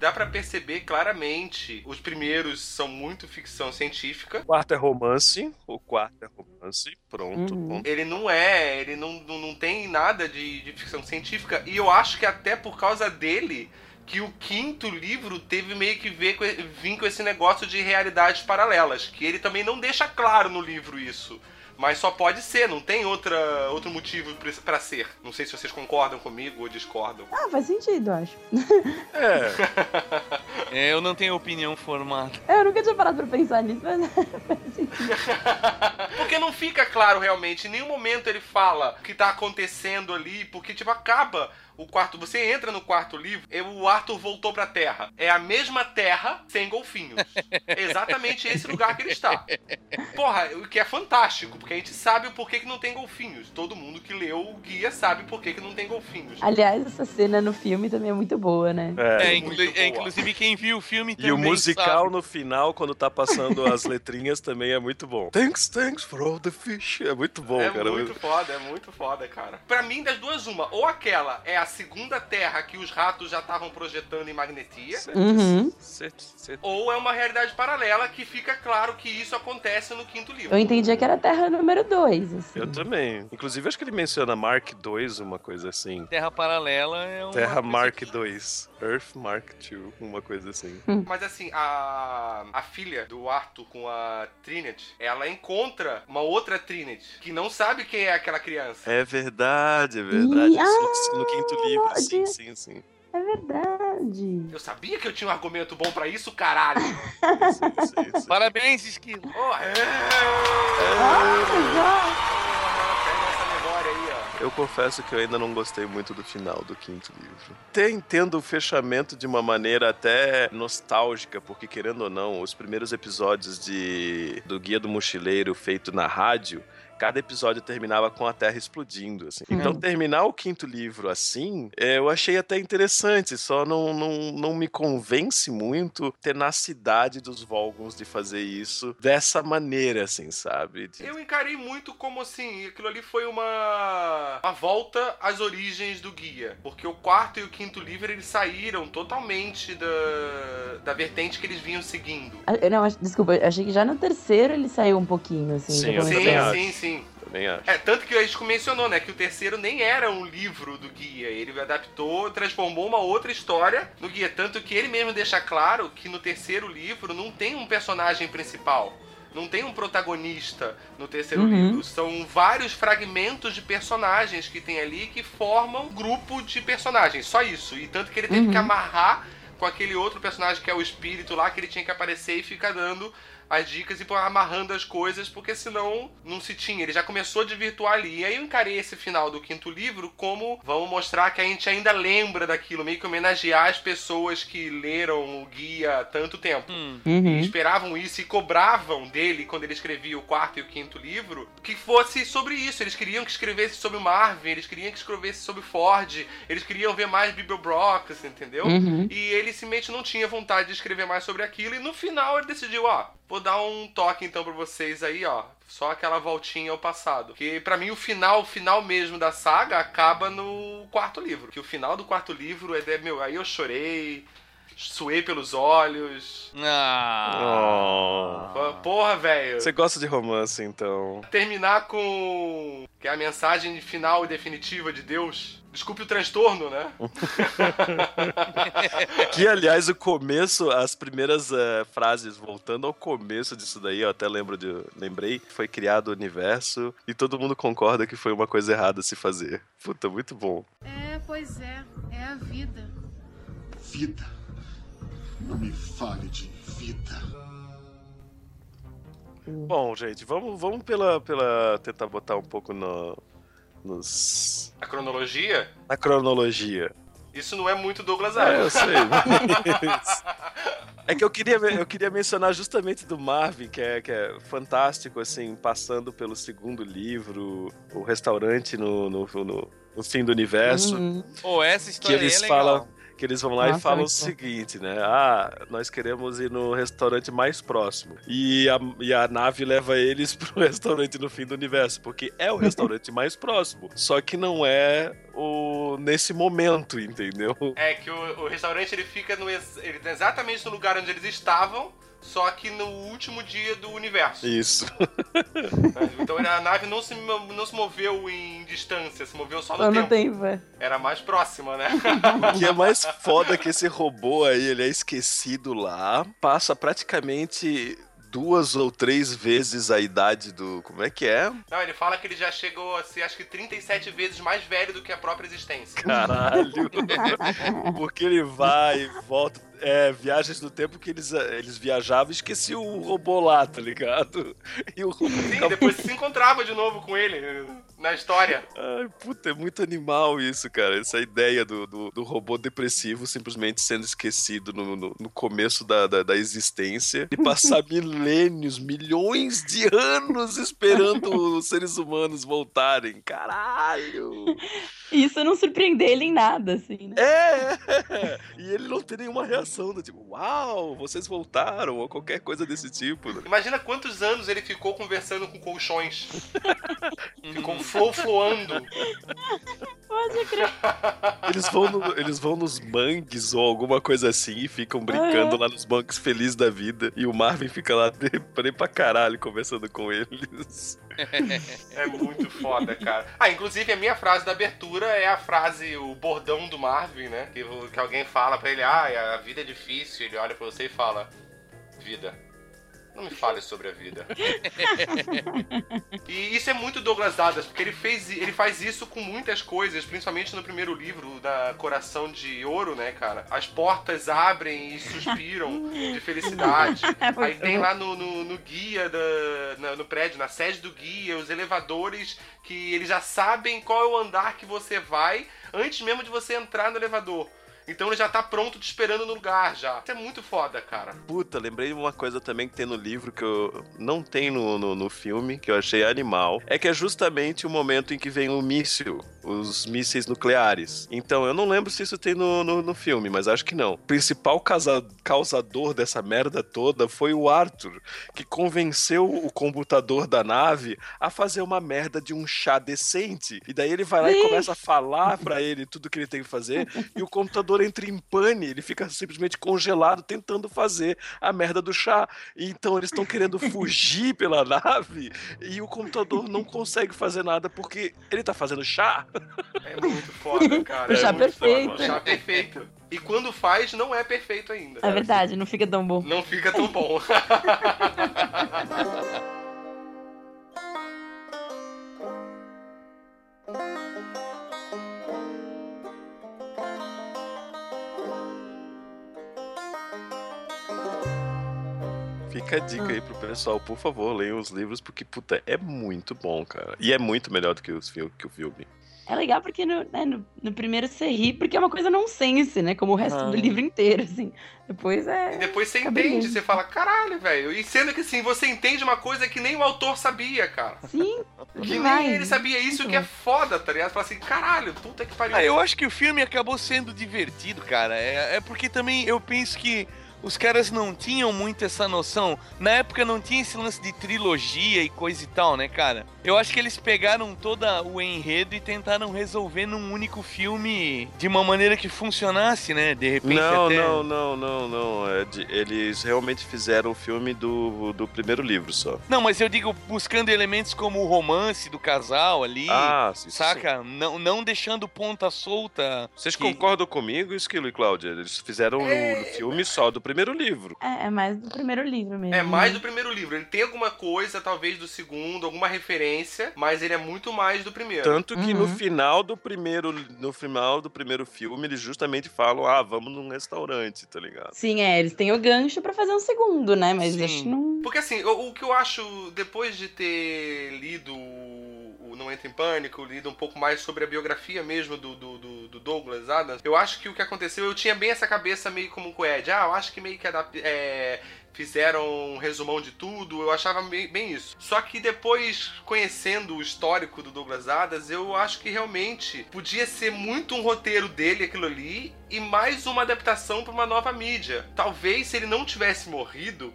Speaker 1: Dá para perceber claramente. Os primeiros são muito ficção científica.
Speaker 2: O quarto é romance. O quarto é romance. Pronto.
Speaker 1: Uhum. Ele não é, ele não, não, não tem nada de, de ficção científica. E eu acho que até por causa dele que o quinto livro teve meio que ver com, vir com esse negócio de realidades paralelas, que ele também não deixa claro no livro isso. Mas só pode ser, não tem outra, outro motivo para ser. Não sei se vocês concordam comigo ou discordam.
Speaker 4: Ah, faz sentido, eu acho.
Speaker 2: É.
Speaker 3: é eu não tenho opinião formada.
Speaker 4: É, eu nunca tinha parado pra pensar nisso, mas faz sentido.
Speaker 1: porque não fica claro realmente. Em nenhum momento ele fala o que tá acontecendo ali, porque, tipo, acaba o quarto. Você entra no quarto livro, e o Arthur voltou pra Terra. É a mesma Terra sem golfinhos. É exatamente esse lugar que ele está. Porra, o que é fantástico, porque a gente sabe o porquê que não tem golfinhos. Todo mundo que leu o guia sabe por que, não tem golfinhos.
Speaker 4: Aliás, essa cena no filme também é muito boa, né?
Speaker 3: É,
Speaker 2: É,
Speaker 3: inclu-
Speaker 1: muito
Speaker 3: é,
Speaker 1: boa.
Speaker 3: inclusive quem viu o filme
Speaker 2: E o
Speaker 3: também
Speaker 2: musical
Speaker 3: sabe.
Speaker 2: no final, quando tá passando as letrinhas, também é muito bom. Thanks, thanks for all the fish. É muito bom,
Speaker 1: é
Speaker 2: cara.
Speaker 1: muito foda, é muito foda, cara. Pra mim, das duas, uma. Ou aquela é a segunda terra que os ratos já estavam projetando em magnetia.
Speaker 4: Uhum.
Speaker 2: Certo, certo.
Speaker 1: Ou é uma realidade paralela que fica claro que isso acontece no quinto livro.
Speaker 4: Eu entendia que era a Terra número 2, assim.
Speaker 2: Eu também. Inclusive, acho que ele menciona Mark II, uma coisa assim.
Speaker 3: Terra Paralela é uma
Speaker 2: Terra Mark
Speaker 3: que-
Speaker 2: II. Earth Mark II, uma coisa assim.
Speaker 1: Mas assim, a, a filha do Arthur com a Trinity, ela encontra uma outra Trinity que não sabe quem é aquela criança.
Speaker 2: É verdade, é verdade.
Speaker 4: Ih,
Speaker 2: Isso no, no quinto livro, sim, sim, sim.
Speaker 4: É verdade.
Speaker 1: Eu sabia que eu tinha um argumento bom pra isso, caralho.
Speaker 2: sim, sim, sim.
Speaker 3: Parabéns, Esquilo.
Speaker 1: Porra, é. Pega essa memória aí, ó.
Speaker 2: Eu confesso que eu ainda não gostei muito do final do quinto livro. Até entendo o fechamento de uma maneira até nostálgica, porque querendo ou não, os primeiros episódios de do Guia do Mochileiro feito na rádio, cada episódio terminava com a Terra explodindo, assim. Então terminar o quinto livro assim, é, eu achei até interessante, só não, não, não me convence muito a tenacidade dos Volgons de fazer isso dessa maneira, assim, sabe? De-
Speaker 1: Eu encarei muito como assim, aquilo ali foi uma, uma volta às origens do guia. Porque o quarto e o quinto livro eles saíram totalmente da, da vertente que eles vinham seguindo.
Speaker 4: Ah, Não, desculpa, eu achei que já no terceiro ele saiu um pouquinho, assim.
Speaker 2: Sim,
Speaker 1: Sim, sim, sim.
Speaker 2: Também acho.
Speaker 1: É, tanto que a gente mencionou, né, que o terceiro nem era um livro do guia. Ele adaptou, transformou uma outra história no guia. Tanto que ele mesmo deixa claro que no terceiro livro não tem um personagem principal. Não tem um protagonista no terceiro
Speaker 4: Uhum.
Speaker 1: livro. São vários fragmentos de personagens que tem ali que formam um grupo de personagens. Só isso. E tanto que ele teve
Speaker 4: Uhum.
Speaker 1: que amarrar com aquele outro personagem que é o espírito lá, que ele tinha que aparecer e ficar dando as dicas e amarrando as coisas, porque senão não se tinha. Ele já começou a desvirtuar ali. E aí eu encarei esse final do quinto livro como vamos mostrar que a gente ainda lembra daquilo, meio que homenagear as pessoas que leram o guia há tanto tempo.
Speaker 3: Hum.
Speaker 1: E
Speaker 4: Uhum.
Speaker 1: esperavam isso e cobravam dele quando ele escrevia o quarto e o quinto livro que fosse sobre isso. Eles queriam que escrevesse sobre o Marvin, eles queriam que escrevesse sobre o Ford, eles queriam ver mais Bill Brox, entendeu?
Speaker 4: Uhum.
Speaker 1: E ele simplesmente não tinha vontade de escrever mais sobre aquilo. E no final ele decidiu, ó, vou dar um toque então pra vocês aí, ó. Só aquela voltinha ao passado. Que pra mim o final, o final mesmo da saga acaba no quarto livro. Que o final do quarto livro é, de- meu, aí eu chorei. suei pelos olhos.
Speaker 3: Ah.
Speaker 2: Oh.
Speaker 1: Porra, velho.
Speaker 2: Você gosta de romance, então.
Speaker 1: Terminar com. que é a mensagem final e definitiva de Deus. Desculpe o transtorno, né?
Speaker 2: que, aliás, o começo, as primeiras uh, frases, voltando ao começo disso daí, eu até lembro de. Lembrei, foi criado o universo e todo mundo concorda que foi uma coisa errada se fazer. Puta, muito bom.
Speaker 6: É, pois é. É a vida.
Speaker 10: Vida. Não me fale de vida.
Speaker 2: Bom, gente, vamos, vamos pela, pela. tentar botar um pouco no, nos.
Speaker 1: A cronologia?
Speaker 2: Na cronologia.
Speaker 1: Isso não é muito Douglas
Speaker 2: É,
Speaker 1: Adams.
Speaker 2: eu sei. Mas... É que eu queria, eu queria mencionar justamente do Marvin, que é, que é fantástico, assim, passando pelo segundo livro, o restaurante no, no, no, no fim do universo.
Speaker 4: Uhum.
Speaker 3: Pô, essa
Speaker 2: que
Speaker 3: história
Speaker 2: eles
Speaker 3: é legal.
Speaker 2: falam que eles vão lá
Speaker 4: Nossa,
Speaker 2: e falam o seguinte, né? Ah, nós queremos ir no restaurante mais próximo. E a, e a nave leva eles pro restaurante no fim do universo, porque é o restaurante mais próximo. Só que não é o nesse momento, entendeu?
Speaker 1: É que o, o restaurante ele fica no, ex- ele tá exatamente no lugar onde eles estavam, só que no último dia do universo.
Speaker 2: Isso.
Speaker 1: Então a nave não se, não se moveu em distância, se moveu só no
Speaker 4: Só
Speaker 1: tempo.
Speaker 4: tempo, é.
Speaker 1: Era mais próxima, né?
Speaker 2: O que é mais foda é que esse robô aí, ele é esquecido lá, passa praticamente duas ou três vezes a idade do. Como é que é?
Speaker 1: Não, ele fala que ele já chegou a ser acho que 37 vezes mais velho do que a própria existência.
Speaker 2: Caralho. Porque ele vai e volta. É, viagens no tempo que eles, eles viajavam e esqueci o robô lá, tá ligado? E o robô
Speaker 1: Sim, depois se encontrava de novo com ele na história.
Speaker 2: Ai, puta, é muito animal isso, cara. Essa ideia do, do, do robô depressivo simplesmente sendo esquecido no, no, no começo da, da, da existência e passar milênios, milhões de anos esperando os seres humanos voltarem. Caralho!
Speaker 4: Isso não surpreender ele em nada, assim, né?
Speaker 2: É! E ele não tem nenhuma reação do tipo, uau, vocês voltaram, ou qualquer coisa desse tipo. né?
Speaker 1: Imagina quantos anos ele ficou conversando com colchões. ficou flow-floando.
Speaker 4: Pode crer.
Speaker 2: Eles vão, no- eles vão nos mangues ou alguma coisa assim e ficam brincando lá nos mangues felizes da vida. E o Marvin fica lá deprê pra caralho conversando com eles.
Speaker 1: É muito foda, cara. Ah, inclusive a minha frase da abertura é a frase, o bordão do Marvin, né? Que, que alguém fala pra ele, ah, a vida é difícil. Ele olha pra você e fala, vida. Não me fale sobre a vida. e isso é muito Douglas Adams, porque ele, fez, ele faz isso com muitas coisas, principalmente no primeiro livro, da Coração de Ouro, né, cara? As portas abrem e suspiram de felicidade. Aí tem lá no, no, no guia, da, na- no prédio, na sede do guia, os elevadores que eles já sabem qual é o andar que você vai antes mesmo de você entrar no elevador. Então ele já tá pronto te esperando no lugar já. Isso é muito foda, cara.
Speaker 2: Puta, lembrei de uma coisa também que tem no livro que eu não tem no, no, no filme, que eu achei animal. É que é justamente o momento em que vem o míssil, os mísseis nucleares. Então, eu não lembro se isso tem no, no, no filme, mas acho que não. O principal causa- causador dessa merda toda foi o Arthur, que convenceu o computador da nave a fazer uma merda de um chá decente. E daí ele vai lá e começa a falar pra ele tudo que ele tem que fazer, e o computador entra em pane, ele fica simplesmente congelado tentando fazer a merda do chá. E então eles estão querendo fugir pela nave e o computador não consegue fazer nada porque ele tá fazendo chá.
Speaker 1: É muito foda, cara.
Speaker 4: O chá
Speaker 1: é
Speaker 4: perfeito.
Speaker 1: foda. O chá perfeito. E quando faz, não é perfeito ainda.
Speaker 4: É verdade, não fica tão bom.
Speaker 1: Não fica tão bom.
Speaker 2: Fica a dica aí pro pessoal, por favor, leiam os livros, porque, puta, é muito bom, cara. E é muito melhor do que, os, que o filme.
Speaker 4: É legal porque no, né, no, no primeiro você ri, porque é uma coisa nonsense, né? Como o resto
Speaker 2: Ah.
Speaker 4: do livro inteiro, assim. Depois
Speaker 1: E
Speaker 4: é.
Speaker 1: depois você entende,
Speaker 4: brilhante.
Speaker 1: você fala, caralho, velho. E sendo que assim, você entende uma coisa que nem o autor sabia, cara.
Speaker 4: Sim,
Speaker 1: Que
Speaker 4: demais.
Speaker 1: nem ele sabia isso, que é foda, tá ligado? Fala assim, caralho, puta que pariu.
Speaker 3: Ah, eu acho que o filme acabou sendo divertido, cara. É, é porque também eu penso que os caras não tinham muito essa noção. Na época não tinha esse lance de trilogia e coisa e tal, né, cara? Eu acho que eles pegaram todo o enredo e tentaram resolver num único filme de uma maneira que funcionasse, né? De repente
Speaker 2: Não,
Speaker 3: até...
Speaker 2: não, não, não, não. É de- eles realmente fizeram o filme do, do primeiro livro só.
Speaker 3: Não, mas eu digo buscando elementos como o romance do casal ali,
Speaker 2: Ah, sim, sim.
Speaker 3: saca? Não, não deixando ponta solta.
Speaker 2: Vocês
Speaker 3: que-
Speaker 2: concordam comigo, Esquilo e Cláudia? Eles fizeram o filme só do primeiro livro.
Speaker 4: É, é mais do primeiro livro mesmo.
Speaker 1: É mais do primeiro livro. Ele tem alguma coisa, talvez, do segundo, alguma referência, mas ele é muito mais do primeiro.
Speaker 2: Tanto que no
Speaker 4: Uhum.
Speaker 2: final do primeiro no final do primeiro filme eles justamente falam: "Ah, vamos num restaurante", tá ligado?
Speaker 4: Sim, é, eles têm o gancho pra fazer um segundo, né? Mas
Speaker 3: Sim.
Speaker 4: acho que não.
Speaker 1: Porque assim, o, o que eu acho, depois de ter lido Não Entra em Pânico, lido um pouco mais sobre a biografia mesmo do, do, do- do Douglas Adams, eu acho que o que aconteceu, eu tinha bem essa cabeça meio como com o Ed. Ah, eu acho que meio que é, fizeram um resumão de tudo, eu achava bem, bem isso. Só que depois, conhecendo o histórico do Douglas Adams, eu acho que realmente podia ser muito um roteiro dele, aquilo ali, e mais uma adaptação para uma nova mídia. Talvez se ele não tivesse morrido,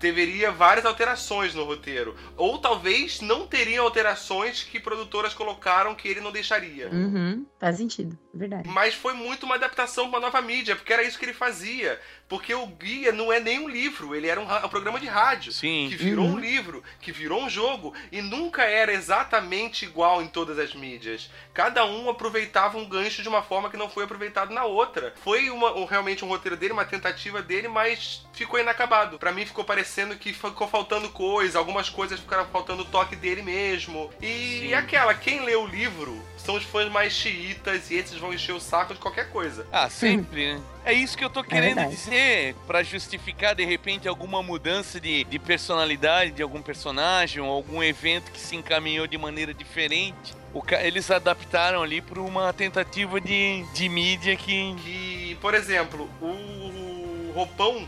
Speaker 1: teria várias alterações no roteiro. Ou talvez não teriam alterações que produtoras colocaram que ele não deixaria.
Speaker 4: Uhum, faz sentido, é verdade.
Speaker 1: Mas foi muito uma adaptação para uma nova mídia, porque era isso que ele fazia. Porque o Guia não é nem um livro, ele era um, um programa de rádio.
Speaker 3: Sim.
Speaker 1: Que virou
Speaker 4: Uhum.
Speaker 1: um livro, que virou um jogo, e nunca era exatamente igual em todas as mídias. Cada um aproveitava um gancho de uma forma que não foi aproveitado na outra. Foi uma- um- realmente um roteiro dele, uma tentativa dele, mas ficou inacabado. Pra mim ficou parecendo que ficou faltando coisa, algumas coisas ficaram faltando o toque dele mesmo. E
Speaker 3: Sim.
Speaker 1: aquela, quem lê o livro são os fãs mais xiitas e esses vão encher o saco de qualquer coisa.
Speaker 3: Ah, sempre, né? É isso que eu tô querendo
Speaker 4: verdade.
Speaker 3: dizer, pra justificar de repente alguma mudança de, de personalidade de algum personagem ou algum evento que se encaminhou de maneira diferente. O eles adaptaram ali pra uma tentativa de, de mídia que.
Speaker 1: Que, por exemplo, o roupão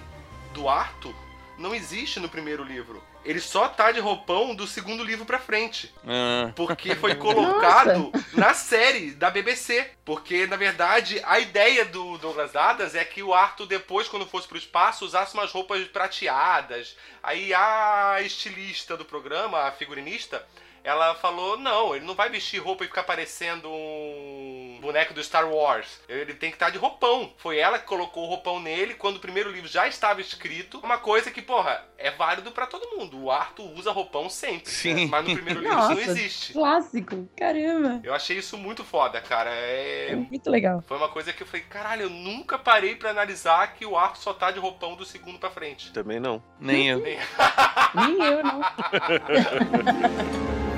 Speaker 1: do Arthur não existe no primeiro livro. Ele só tá de roupão do segundo livro pra frente.
Speaker 3: Ah,
Speaker 1: Porque foi colocado na série da BBC. Porque, na verdade, a ideia do Douglas Adams é que o Arthur, depois, quando fosse pro espaço, usasse umas roupas prateadas. Aí a estilista do programa, a figurinista, ela falou: não, ele não vai vestir roupa e ficar parecendo um boneco do Star Wars. Ele tem que estar de roupão. Foi ela que colocou o roupão nele quando o primeiro livro já estava escrito. Uma coisa que, porra, é válido pra todo mundo. O Arthur usa roupão sempre.
Speaker 3: Sim.
Speaker 1: né? Mas no primeiro livro isso
Speaker 4: Nossa,
Speaker 1: não existe.
Speaker 4: clássico, caramba.
Speaker 1: Eu achei isso muito foda, cara.
Speaker 4: É
Speaker 1: É...
Speaker 4: muito legal.
Speaker 1: Foi uma coisa que eu falei, caralho, eu nunca parei pra analisar que o arco só tá de roupão do segundo pra frente.
Speaker 2: Também não.
Speaker 3: nem eu.
Speaker 4: Nem eu, não.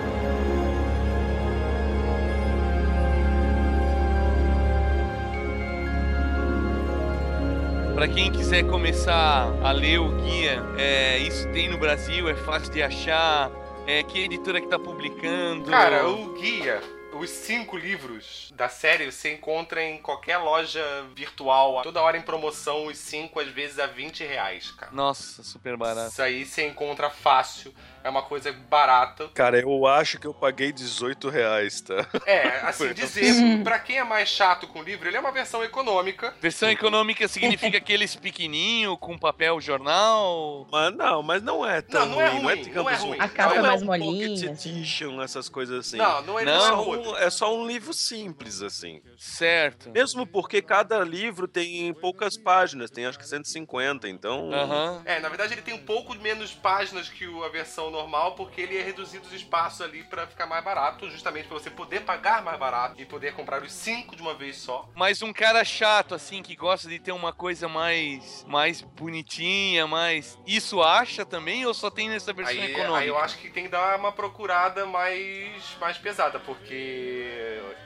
Speaker 3: Pra quem quiser começar a ler o guia, é, isso tem no Brasil, é fácil de achar. É, que editora que tá publicando?
Speaker 1: Cara, o guia, os cinco livros da série você encontra em qualquer loja virtual, toda hora em promoção, os cinco, às vezes a 20 reais, cara.
Speaker 3: Nossa, super barato.
Speaker 1: Isso aí você encontra fácil, é uma coisa barata.
Speaker 2: Cara, eu acho que eu paguei 18 reais, tá?
Speaker 1: É, assim dizer, pra quem é mais chato com o livro, ele é uma versão econômica.
Speaker 3: Versão econômica significa aqueles pequenininho com papel jornal.
Speaker 2: Mas não, mas não é tão
Speaker 1: Não, não é
Speaker 2: ruim.
Speaker 1: ruim,
Speaker 2: digamos,
Speaker 1: não é ruim.
Speaker 4: A capa
Speaker 2: não
Speaker 4: é mais
Speaker 2: um
Speaker 4: molinha,
Speaker 2: Pocket
Speaker 4: assim.
Speaker 2: edition, essas coisas assim.
Speaker 1: Não, não é,
Speaker 3: Não.
Speaker 1: não
Speaker 2: É
Speaker 1: é
Speaker 2: só,
Speaker 1: ruim.
Speaker 2: Um, é só um livro simples, assim.
Speaker 3: Certo.
Speaker 2: Mesmo porque cada livro tem poucas páginas, tem acho que 150, então.
Speaker 3: Aham.
Speaker 1: É, na verdade ele tem um pouco menos páginas que o- a versão normal, porque ele é reduzido os espaços ali pra ficar mais barato, justamente pra você poder pagar mais barato e poder comprar os cinco de uma vez só.
Speaker 3: Mas um cara chato, assim, que gosta de ter uma coisa mais, mais bonitinha, mais. Isso acha também ou só tem nessa versão
Speaker 1: Aí,
Speaker 3: econômica?
Speaker 1: aí eu acho que tem que dar uma procurada mais, mais pesada, porque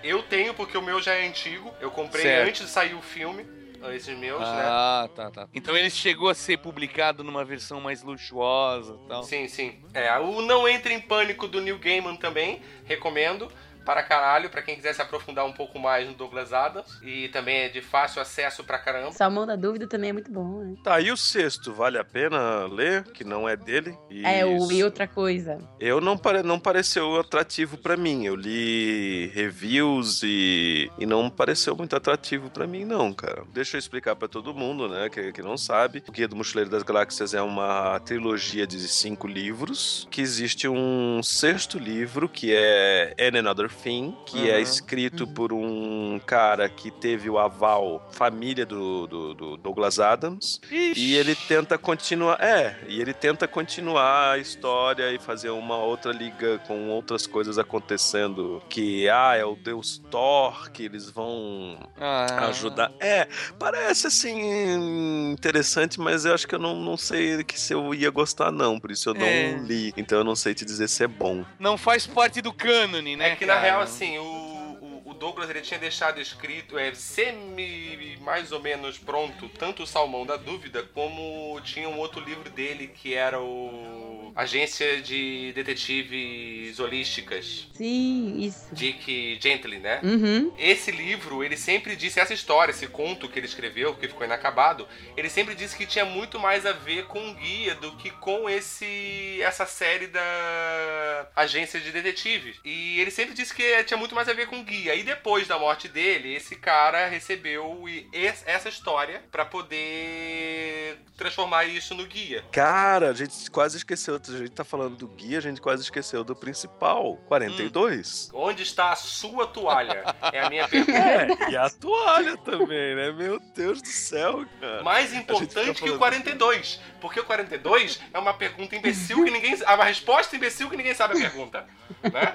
Speaker 1: eu tenho, porque o meu já é antigo, eu comprei
Speaker 3: Certo.
Speaker 1: antes de sair o filme, esses meus, né?
Speaker 3: Ah, tá, tá. Então ele chegou a ser publicado numa versão mais luxuosa e tal.
Speaker 1: Sim, sim. É, o Não Entre em Pânico do Neil Gaiman também, recomendo. Para caralho, pra quem quiser se aprofundar um pouco mais no Douglas Adams. E também é de fácil acesso pra caramba.
Speaker 4: Salmão da Dúvida também é muito bom, né?
Speaker 2: Tá, e o sexto, vale a pena ler, que não é dele?
Speaker 4: É, o
Speaker 2: Isso.
Speaker 4: E Outra Coisa.
Speaker 2: Eu não, pare... não pareceu atrativo pra mim. Eu li reviews e, e não pareceu muito atrativo pra mim, não, cara. Deixa eu explicar pra todo mundo, né, que, que não sabe. O Guia do Mochileiro das Galáxias é uma trilogia de cinco livros, que existe um sexto livro, que é And Another Thing, que é
Speaker 3: Uhum.
Speaker 2: escrito por um cara que teve o aval família do, do, do Douglas Adams. E ele tenta continuar. É, e ele tenta continuar a história e fazer uma outra liga com outras coisas acontecendo. Que, ah, é o Deus Thor, que eles vão
Speaker 3: Ah.
Speaker 2: ajudar. É, parece assim interessante, mas eu acho que eu não, não sei que se eu ia gostar, não. Por isso eu não
Speaker 3: É.
Speaker 2: li. Então eu não sei te dizer se é bom.
Speaker 3: Não faz parte do cânone, né?
Speaker 1: É que na
Speaker 3: cara?
Speaker 1: real, assim, o, o- o Douglas ele tinha deixado escrito, é, semi mais ou menos pronto, tanto o Salmão da Dúvida, como tinha um outro livro dele que era o Agência de Detetives Holísticas.
Speaker 4: Sim, isso.
Speaker 1: Dick Gently, né?
Speaker 4: Uhum.
Speaker 1: Esse livro, ele sempre disse, essa história, esse conto que ele escreveu, que ficou inacabado, ele sempre disse que tinha muito mais a ver com o guia do que com esse essa série da agência de detetives. E ele sempre disse que tinha muito mais a ver com o guia. E depois da morte dele, esse cara recebeu e- es- essa história pra poder transformar isso no guia.
Speaker 2: Cara, a gente quase esqueceu. A gente tá falando do guia, a gente quase esqueceu do principal, 42.
Speaker 1: Onde está a sua toalha? É a minha pergunta.
Speaker 2: É, e a toalha também, né? Meu Deus do céu, cara.
Speaker 1: Mais importante
Speaker 2: fica
Speaker 1: que o
Speaker 2: falando-
Speaker 1: 42. Porque o 42 é uma pergunta imbecil que ninguém. É uma resposta imbecil que ninguém sabe a pergunta. Né?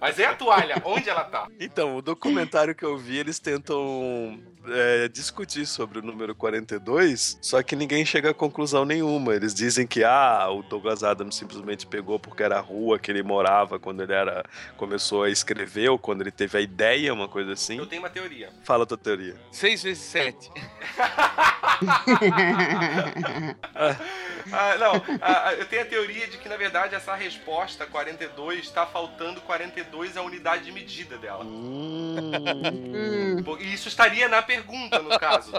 Speaker 1: Mas é a toalha, onde ela tá?
Speaker 2: Então, o documentário que eu vi, eles tentam é, discutir sobre o número 42, só que ninguém chega a conclusão nenhuma. Eles dizem que ah, o Douglas Adams simplesmente pegou porque era a rua que ele morava quando ele era começou a escrever ou quando ele teve a ideia, uma coisa assim.
Speaker 1: Eu tenho uma teoria.
Speaker 2: Fala a tua teoria.
Speaker 3: 6 vezes 7.
Speaker 1: Ah, não, ah, ah, eu tenho a teoria de que, na verdade, essa resposta 42 tá faltando 42 a unidade de medida dela.
Speaker 4: Hum.
Speaker 1: E isso estaria na pergunta, no caso.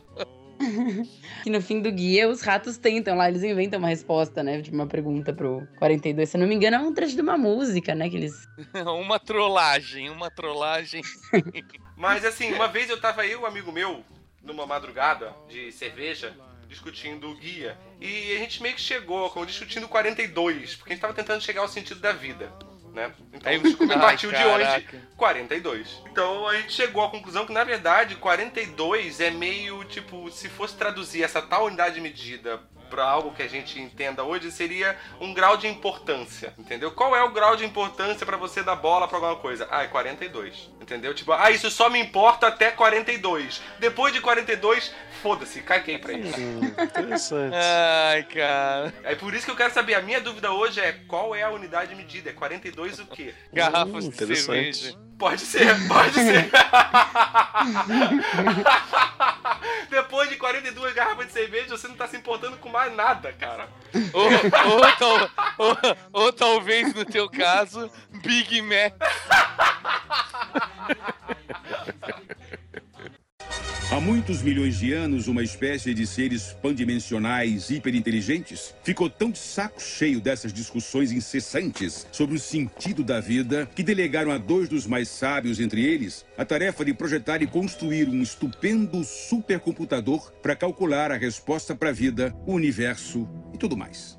Speaker 4: Que no fim do guia, os ratos tentam lá, eles inventam uma resposta, né? De uma pergunta pro 42. Se eu não me engano, é um trecho de uma música, né? Que eles.
Speaker 3: uma trollagem, uma trollagem.
Speaker 1: Mas assim, uma vez eu tava eu um amigo meu numa madrugada de cerveja discutindo o guia e a gente meio que chegou com discutindo o 42, porque a gente tava tentando chegar ao sentido da vida, né? Então
Speaker 3: Aí-
Speaker 1: o partiu de
Speaker 3: caraca.
Speaker 1: 42. Então a gente chegou à conclusão que na verdade 42 é meio tipo, se fosse traduzir essa tal unidade de medida pra algo que a gente entenda hoje, seria um grau de importância, entendeu? Qual é o grau de importância pra você dar bola pra alguma coisa? Ah, é 42, entendeu? Tipo, ah, isso só me importa até 42. Depois de 42, foda-se, caguei pra isso.
Speaker 2: Interessante.
Speaker 3: Ai, cara.
Speaker 1: É por isso que eu quero saber, a minha dúvida hoje é qual é a unidade de medida? É 42 o quê?
Speaker 3: Garrafas
Speaker 2: Hum,
Speaker 3: de
Speaker 2: interessante.
Speaker 3: cerveja.
Speaker 1: Pode ser, pode ser. Depois de 42 garrafas de cerveja, você não tá se importando com mais nada, cara.
Speaker 3: Ou, ou, ou- ou talvez, no teu caso, Big Mac.
Speaker 9: Há muitos milhões de anos, uma espécie de seres pandimensionais hiperinteligentes ficou tão de saco cheio dessas discussões incessantes sobre o sentido da vida que delegaram a dois dos mais sábios entre eles a tarefa de projetar e construir um estupendo supercomputador para calcular a resposta para a vida, o universo e tudo mais.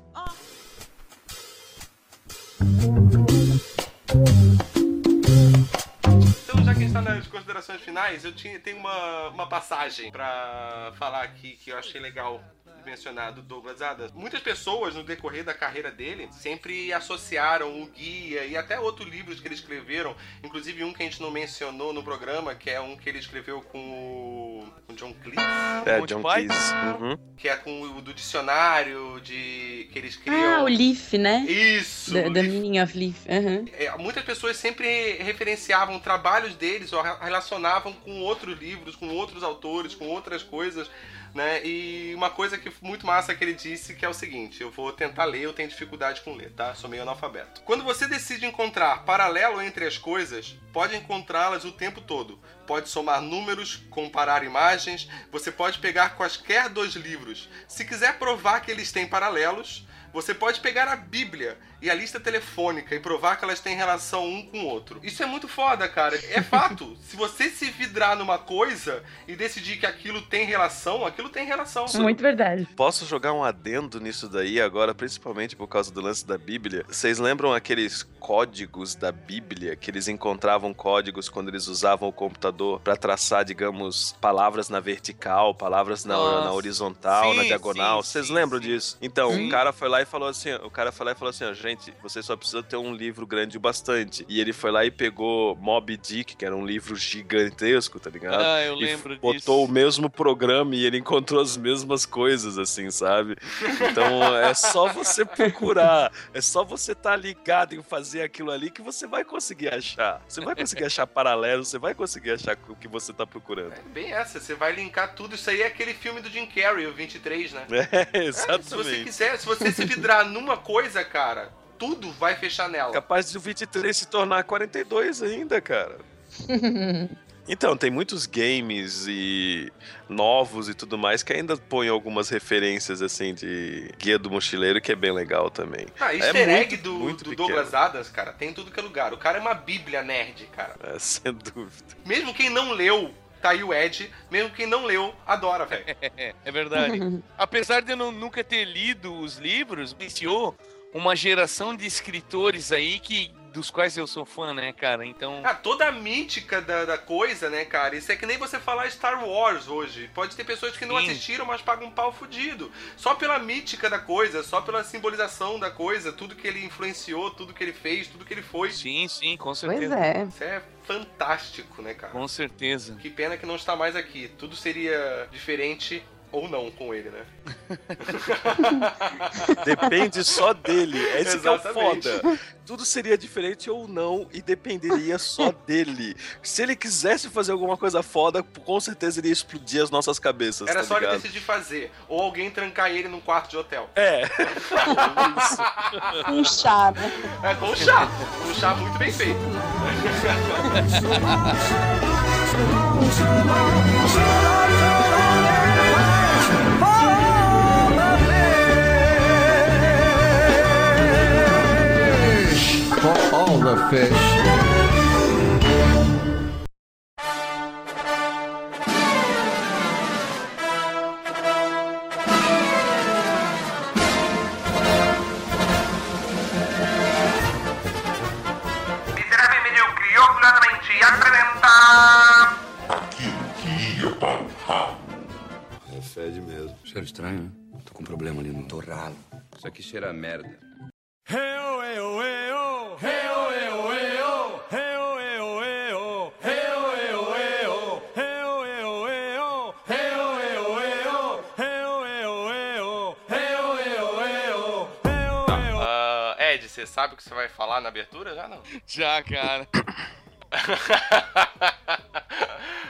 Speaker 1: Então, já que a gente tá nas considerações finais, eu tinha, tenho uma, uma passagem pra falar aqui que eu achei legal mencionar do Douglas Adams. Muitas pessoas no decorrer da carreira dele sempre associaram o guia e até outros livros que ele escreveram, inclusive um que a gente não mencionou no programa, que é um que ele escreveu com o John Cleese.
Speaker 2: É,
Speaker 3: Monty
Speaker 2: John
Speaker 3: Python?
Speaker 2: Cleese. Uhum.
Speaker 1: Que é com o do dicionário de que eles
Speaker 4: Ah,
Speaker 1: criam.
Speaker 4: o Leaf, né?
Speaker 1: Isso!
Speaker 4: The, the
Speaker 1: Leaf.
Speaker 4: Meaning of Leaf. Aham.
Speaker 1: É, muitas pessoas sempre referenciavam trabalhos deles ou re- relacionavam com outros livros, com outros autores, com outras coisas. Né? E uma coisa que muito massa que ele disse que é o seguinte: eu vou tentar ler, eu tenho dificuldade com ler, tá? Sou meio analfabeto. Quando você decide encontrar paralelo entre as coisas, pode encontrá-las o tempo todo. Pode somar números, comparar imagens, você pode pegar quaisquer dois livros. Se quiser provar que eles têm paralelos, você pode pegar a Bíblia e a lista telefônica e provar que elas têm relação um com o outro. Isso é muito foda, cara. É fato. se você se vidrar numa coisa e decidir que aquilo tem relação, aquilo tem relação.
Speaker 4: Muito verdade.
Speaker 2: Posso jogar um adendo nisso daí agora, principalmente por causa do lance da Bíblia? Vocês lembram aqueles códigos da Bíblia que eles encontravam códigos quando eles usavam o computador para traçar, digamos, palavras na vertical, palavras na, na horizontal,
Speaker 3: Sim,
Speaker 2: na diagonal?
Speaker 3: sim,
Speaker 2: Vocês
Speaker 3: sim,
Speaker 2: lembram
Speaker 3: sim.
Speaker 2: disso? Então, o cara foi lá e falou assim, o cara foi lá e falou assim, ó, gente, você só precisa ter um livro grande o bastante. E ele foi lá e pegou Moby Dick, que era um livro gigantesco, tá ligado?
Speaker 3: Ah, eu
Speaker 2: e
Speaker 3: lembro
Speaker 2: botou
Speaker 3: disso.
Speaker 2: o mesmo programa e ele encontrou as mesmas coisas, assim, sabe? Então é só você procurar, é só você estar tá ligado em fazer aquilo ali que você vai conseguir achar. Você vai conseguir achar paralelo, você vai conseguir achar o que você tá procurando.
Speaker 1: É bem essa, você vai linkar tudo. Isso aí é aquele filme do Jim Carrey, o 23, né?
Speaker 2: É,
Speaker 1: É, se você
Speaker 2: exatamente.
Speaker 1: quiser, se você se vidrar numa coisa, cara, tudo vai fechar nela.
Speaker 2: Capaz de o 23 se tornar 42 ainda, cara. Então, tem muitos games e novos e tudo mais que ainda põem algumas referências assim de Guia do Mochileiro, que é bem legal também.
Speaker 1: Ah,
Speaker 2: é
Speaker 1: easter egg
Speaker 2: muito,
Speaker 1: do,
Speaker 2: muito
Speaker 1: do. Douglas Adams, cara, tem em tudo que é lugar. O cara é uma bíblia nerd, cara.
Speaker 2: É, sem dúvida.
Speaker 1: Mesmo quem não leu, tá aí o Ed, mesmo quem não leu, adora, velho.
Speaker 3: É, verdade. Apesar de eu não- nunca ter lido os livros, iniciou uma geração de escritores aí que dos quais eu sou fã, né, cara? Então,
Speaker 1: Ah, toda a mítica da, da coisa, né, cara? Isso é que nem você falar Star Wars hoje. Pode ter pessoas que não
Speaker 3: Sim.
Speaker 1: assistiram, mas pagam um pau fudido. Só pela mítica da coisa, só pela simbolização da coisa, tudo que ele influenciou, tudo que ele fez, tudo que ele foi.
Speaker 3: sim, sim, com
Speaker 4: Pois
Speaker 3: certeza.
Speaker 4: é.
Speaker 1: Isso é fantástico, né, cara?
Speaker 3: Com certeza.
Speaker 1: Que pena que não está mais aqui. Tudo seria diferente ou não com ele, né?
Speaker 2: Depende só dele. Esse que é o foda. Tudo seria diferente ou não e dependeria só dele. Se ele quisesse fazer alguma coisa foda, com certeza iria explodir as nossas cabeças.
Speaker 1: Era
Speaker 2: tá
Speaker 1: só ele
Speaker 2: ligado?
Speaker 1: decidir fazer. Ou alguém trancar ele num quarto de hotel.
Speaker 2: É.
Speaker 4: Um chá, né?
Speaker 1: É, com um chá. Um chá muito bem feito.
Speaker 7: For all the fish.
Speaker 11: Fede mesmo. Cheiro estranho, né? Tô com um problema ali no torralo. Isso aqui cheira a merda.
Speaker 1: Ah, Ed, você sabe o que você vai falar na abertura? Já não.
Speaker 3: Já, cara.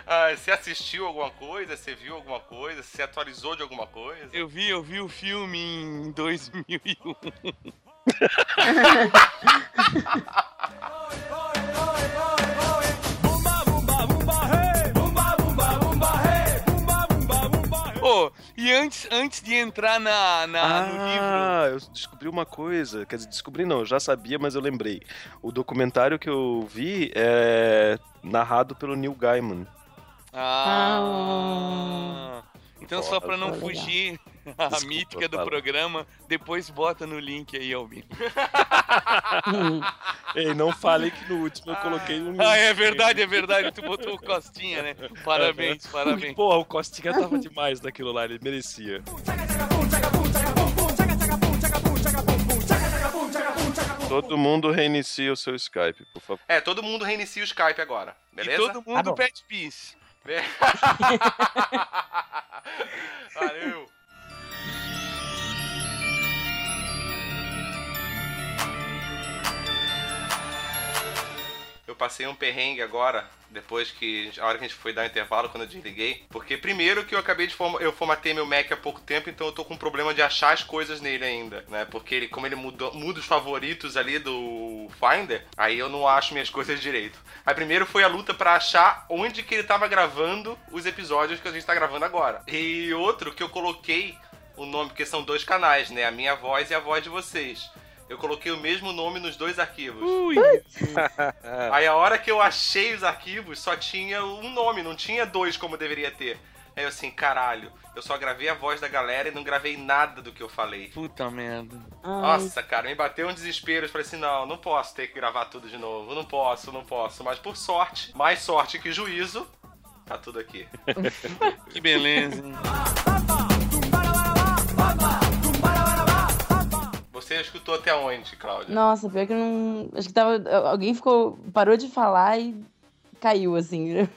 Speaker 1: Ah, você assistiu alguma coisa? Você viu alguma coisa? Você atualizou de alguma coisa?
Speaker 3: Eu vi, eu vi o filme em 2001. Ô, e antes, antes de entrar na, na- no livro.
Speaker 2: Ah, eu descobri uma coisa. Quer dizer, descobri não, eu já sabia, mas eu lembrei. O documentário que eu vi é narrado pelo Neil Gaiman.
Speaker 3: Ah. Então, só pra não
Speaker 4: Legal.
Speaker 3: fugir a
Speaker 2: Desculpa,
Speaker 3: mítica do
Speaker 2: fala.
Speaker 3: programa, depois bota no link aí, Albino.
Speaker 2: Ei, não falei que no último eu coloquei um
Speaker 3: Ah, é verdade, é verdade. Tu botou o Costinha, né? Parabéns, parabéns.
Speaker 2: Porra, o Costinha tava demais naquilo lá, ele merecia. Todo mundo reinicia o seu Skype, por favor.
Speaker 1: É, todo mundo reinicia o Skype agora, beleza?
Speaker 3: E todo mundo
Speaker 4: bom.
Speaker 3: pede pis.
Speaker 1: Be- Valeu. Eu eu passei um perrengue agora, depois que. A hora que a gente foi dar o intervalo, quando eu desliguei. Porque primeiro que eu acabei de forma, eu formatei meu Mac há pouco tempo, então eu tô com um problema de achar as coisas nele ainda, né? Porque ele, como ele mudou, muda os favoritos ali do Finder, aí eu não acho minhas coisas direito. Aí primeiro foi a luta pra achar onde que ele tava gravando os episódios que a gente tá gravando agora. E outro que eu coloquei o nome, porque são dois canais, né? A minha voz e a voz de vocês. Eu coloquei o mesmo nome nos dois arquivos. Aí a hora que eu achei os arquivos, só tinha um nome, não tinha dois como deveria ter. Aí eu assim, caralho, eu só gravei a voz da galera e não gravei nada do que eu falei.
Speaker 3: Puta merda.
Speaker 1: Nossa, cara, me bateu um desespero. Eu falei assim: não, não posso ter que gravar tudo de novo. Não posso, não posso. Mas por sorte, mais sorte que juízo, tá tudo aqui.
Speaker 3: Que beleza, hein?
Speaker 1: Você escutou até onde, Cláudia?
Speaker 4: Nossa, pior que eu não. Acho que tava. Alguém ficou. parou de falar e caiu, assim.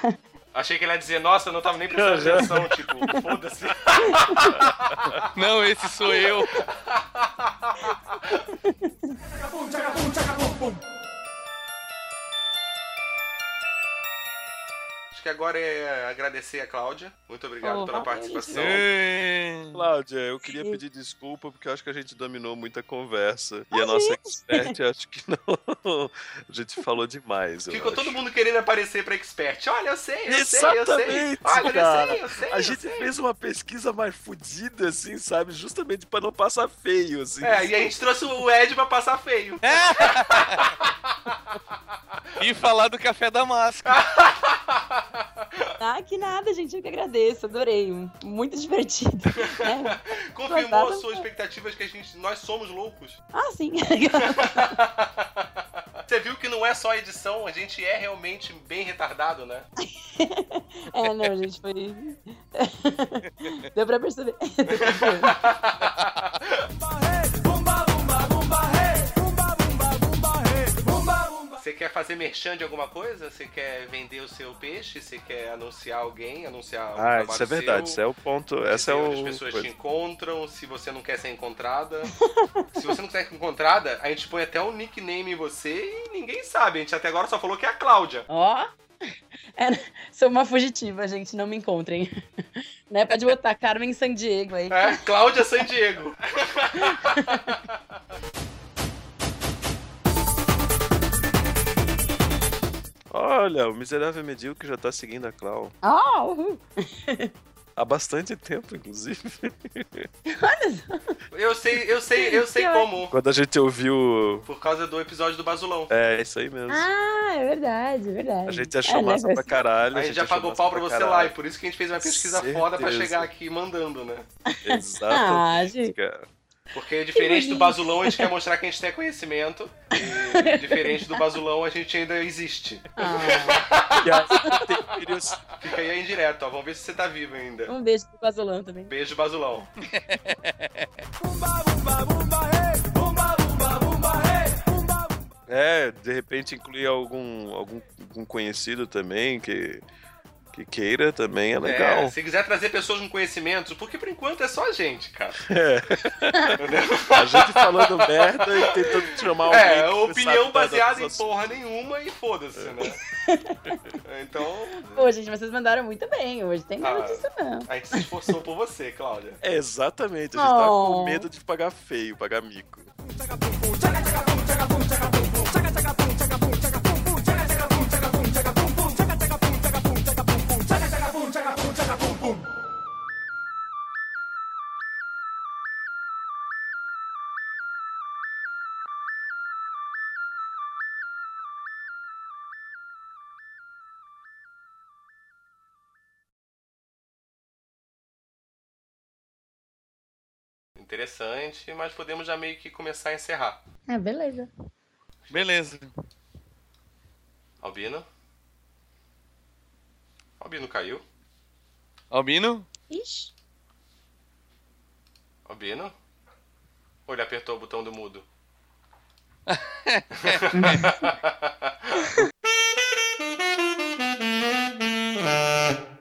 Speaker 1: Achei que ele ia dizer, nossa, eu não tava nem prestando atenção, tipo, foda-se.
Speaker 3: Não, esse sou eu.
Speaker 1: Acho que agora é agradecer a Cláudia. Muito obrigado
Speaker 4: Oh,
Speaker 1: pela
Speaker 4: valeu,
Speaker 1: participação.
Speaker 2: Cláudia, eu queria pedir desculpa porque eu acho que a gente dominou muita conversa. E a nossa expert, acho que não. A gente falou demais.
Speaker 1: Ficou todo mundo querendo aparecer pra expert. Olha, eu sei, eu sei, eu sei.
Speaker 2: Exatamente,
Speaker 1: Olha,
Speaker 2: cara.
Speaker 1: eu sei, eu sei.
Speaker 2: A
Speaker 1: eu
Speaker 2: gente
Speaker 1: sei.
Speaker 2: fez uma pesquisa mais fodida, assim, sabe? Justamente pra não passar feio, assim.
Speaker 1: É, e a gente trouxe o Ed pra passar feio.
Speaker 3: E falar do café da máscara.
Speaker 4: Ah, que nada, gente. Eu que agradeço. Adorei. Muito divertido. né?
Speaker 1: Confirmou
Speaker 4: Gostava.
Speaker 1: as suas expectativas que a gente, nós somos loucos.
Speaker 4: Ah, sim.
Speaker 1: Você viu que não é só edição, a gente é realmente bem retardado, né?
Speaker 4: é, não, gente, foi. Deu pra perceber. Deu pra perceber.
Speaker 1: Você quer fazer merchan de alguma coisa? Você quer vender o seu peixe? Você quer anunciar alguém? Anunciar um
Speaker 2: Ah,
Speaker 1: trabalho
Speaker 2: isso é verdade.
Speaker 1: seu?
Speaker 2: Isso é o ponto. Essa é o.
Speaker 1: as pessoas
Speaker 2: coisa.
Speaker 1: te encontram, se você não quer ser encontrada. se você não quer ser encontrada, a gente põe até um nickname em você e ninguém sabe. A gente até agora só falou que é a Cláudia.
Speaker 4: Ó. É, sou uma fugitiva, gente. Não me encontrem. né? Pode botar Carmen San Diego aí.
Speaker 1: É, Cláudia San Diego.
Speaker 2: Olha, o miserável medíocre já tá seguindo a Clau.
Speaker 4: Ah, uhul.
Speaker 2: Há bastante tempo, inclusive.
Speaker 1: Eu sei, eu sei, eu sei como.
Speaker 2: Quando a gente ouviu.
Speaker 1: Por causa do episódio do Basulão.
Speaker 2: É, isso aí mesmo.
Speaker 4: Ah, é verdade, é verdade.
Speaker 2: A gente achou
Speaker 4: É, né,
Speaker 2: massa
Speaker 4: foi-
Speaker 2: pra caralho.
Speaker 1: A gente já
Speaker 2: achou
Speaker 1: pagou
Speaker 2: massa
Speaker 1: pau pra você
Speaker 2: caralho.
Speaker 1: lá, e por isso que a gente fez uma pesquisa foda pra
Speaker 2: Certeza.
Speaker 1: chegar aqui mandando, né?
Speaker 2: Exatamente,
Speaker 4: Ah, gente.
Speaker 2: cara.
Speaker 1: Porque diferente do. Basulão, a gente quer mostrar que a gente tem conhecimento. E diferente do Basulão, a gente ainda existe.
Speaker 4: Ah.
Speaker 1: Fica aí indireto, ó. Vamos ver se você tá vivo ainda.
Speaker 4: um beijo pro Basolão também.
Speaker 1: Beijo, Basulão.
Speaker 2: É, de repente incluir algum, algum, algum conhecido também que, que queira também é
Speaker 1: É,
Speaker 2: legal.
Speaker 1: se quiser trazer pessoas com conhecimento, porque por enquanto é só a gente, cara.
Speaker 2: É. A gente falando merda e tentando chamar alguém.
Speaker 1: É, opinião baseada em porra nenhuma e foda-se, né? Então,
Speaker 4: Pô, gente, vocês mandaram muito bem hoje. Tem nada
Speaker 1: Ah.
Speaker 4: disso, não.
Speaker 1: a gente se esforçou por você, Cláudia.
Speaker 2: É, exatamente, a gente tava com
Speaker 4: Oh.
Speaker 2: medo de pagar feio, pagar mico.
Speaker 1: Interessante, mas podemos já meio que começar a encerrar.
Speaker 4: Ah, beleza.
Speaker 3: Beleza.
Speaker 1: Albino? Albino caiu?
Speaker 3: Albino?
Speaker 4: Ixi.
Speaker 1: Albino? Ou ele apertou o botão do mudo?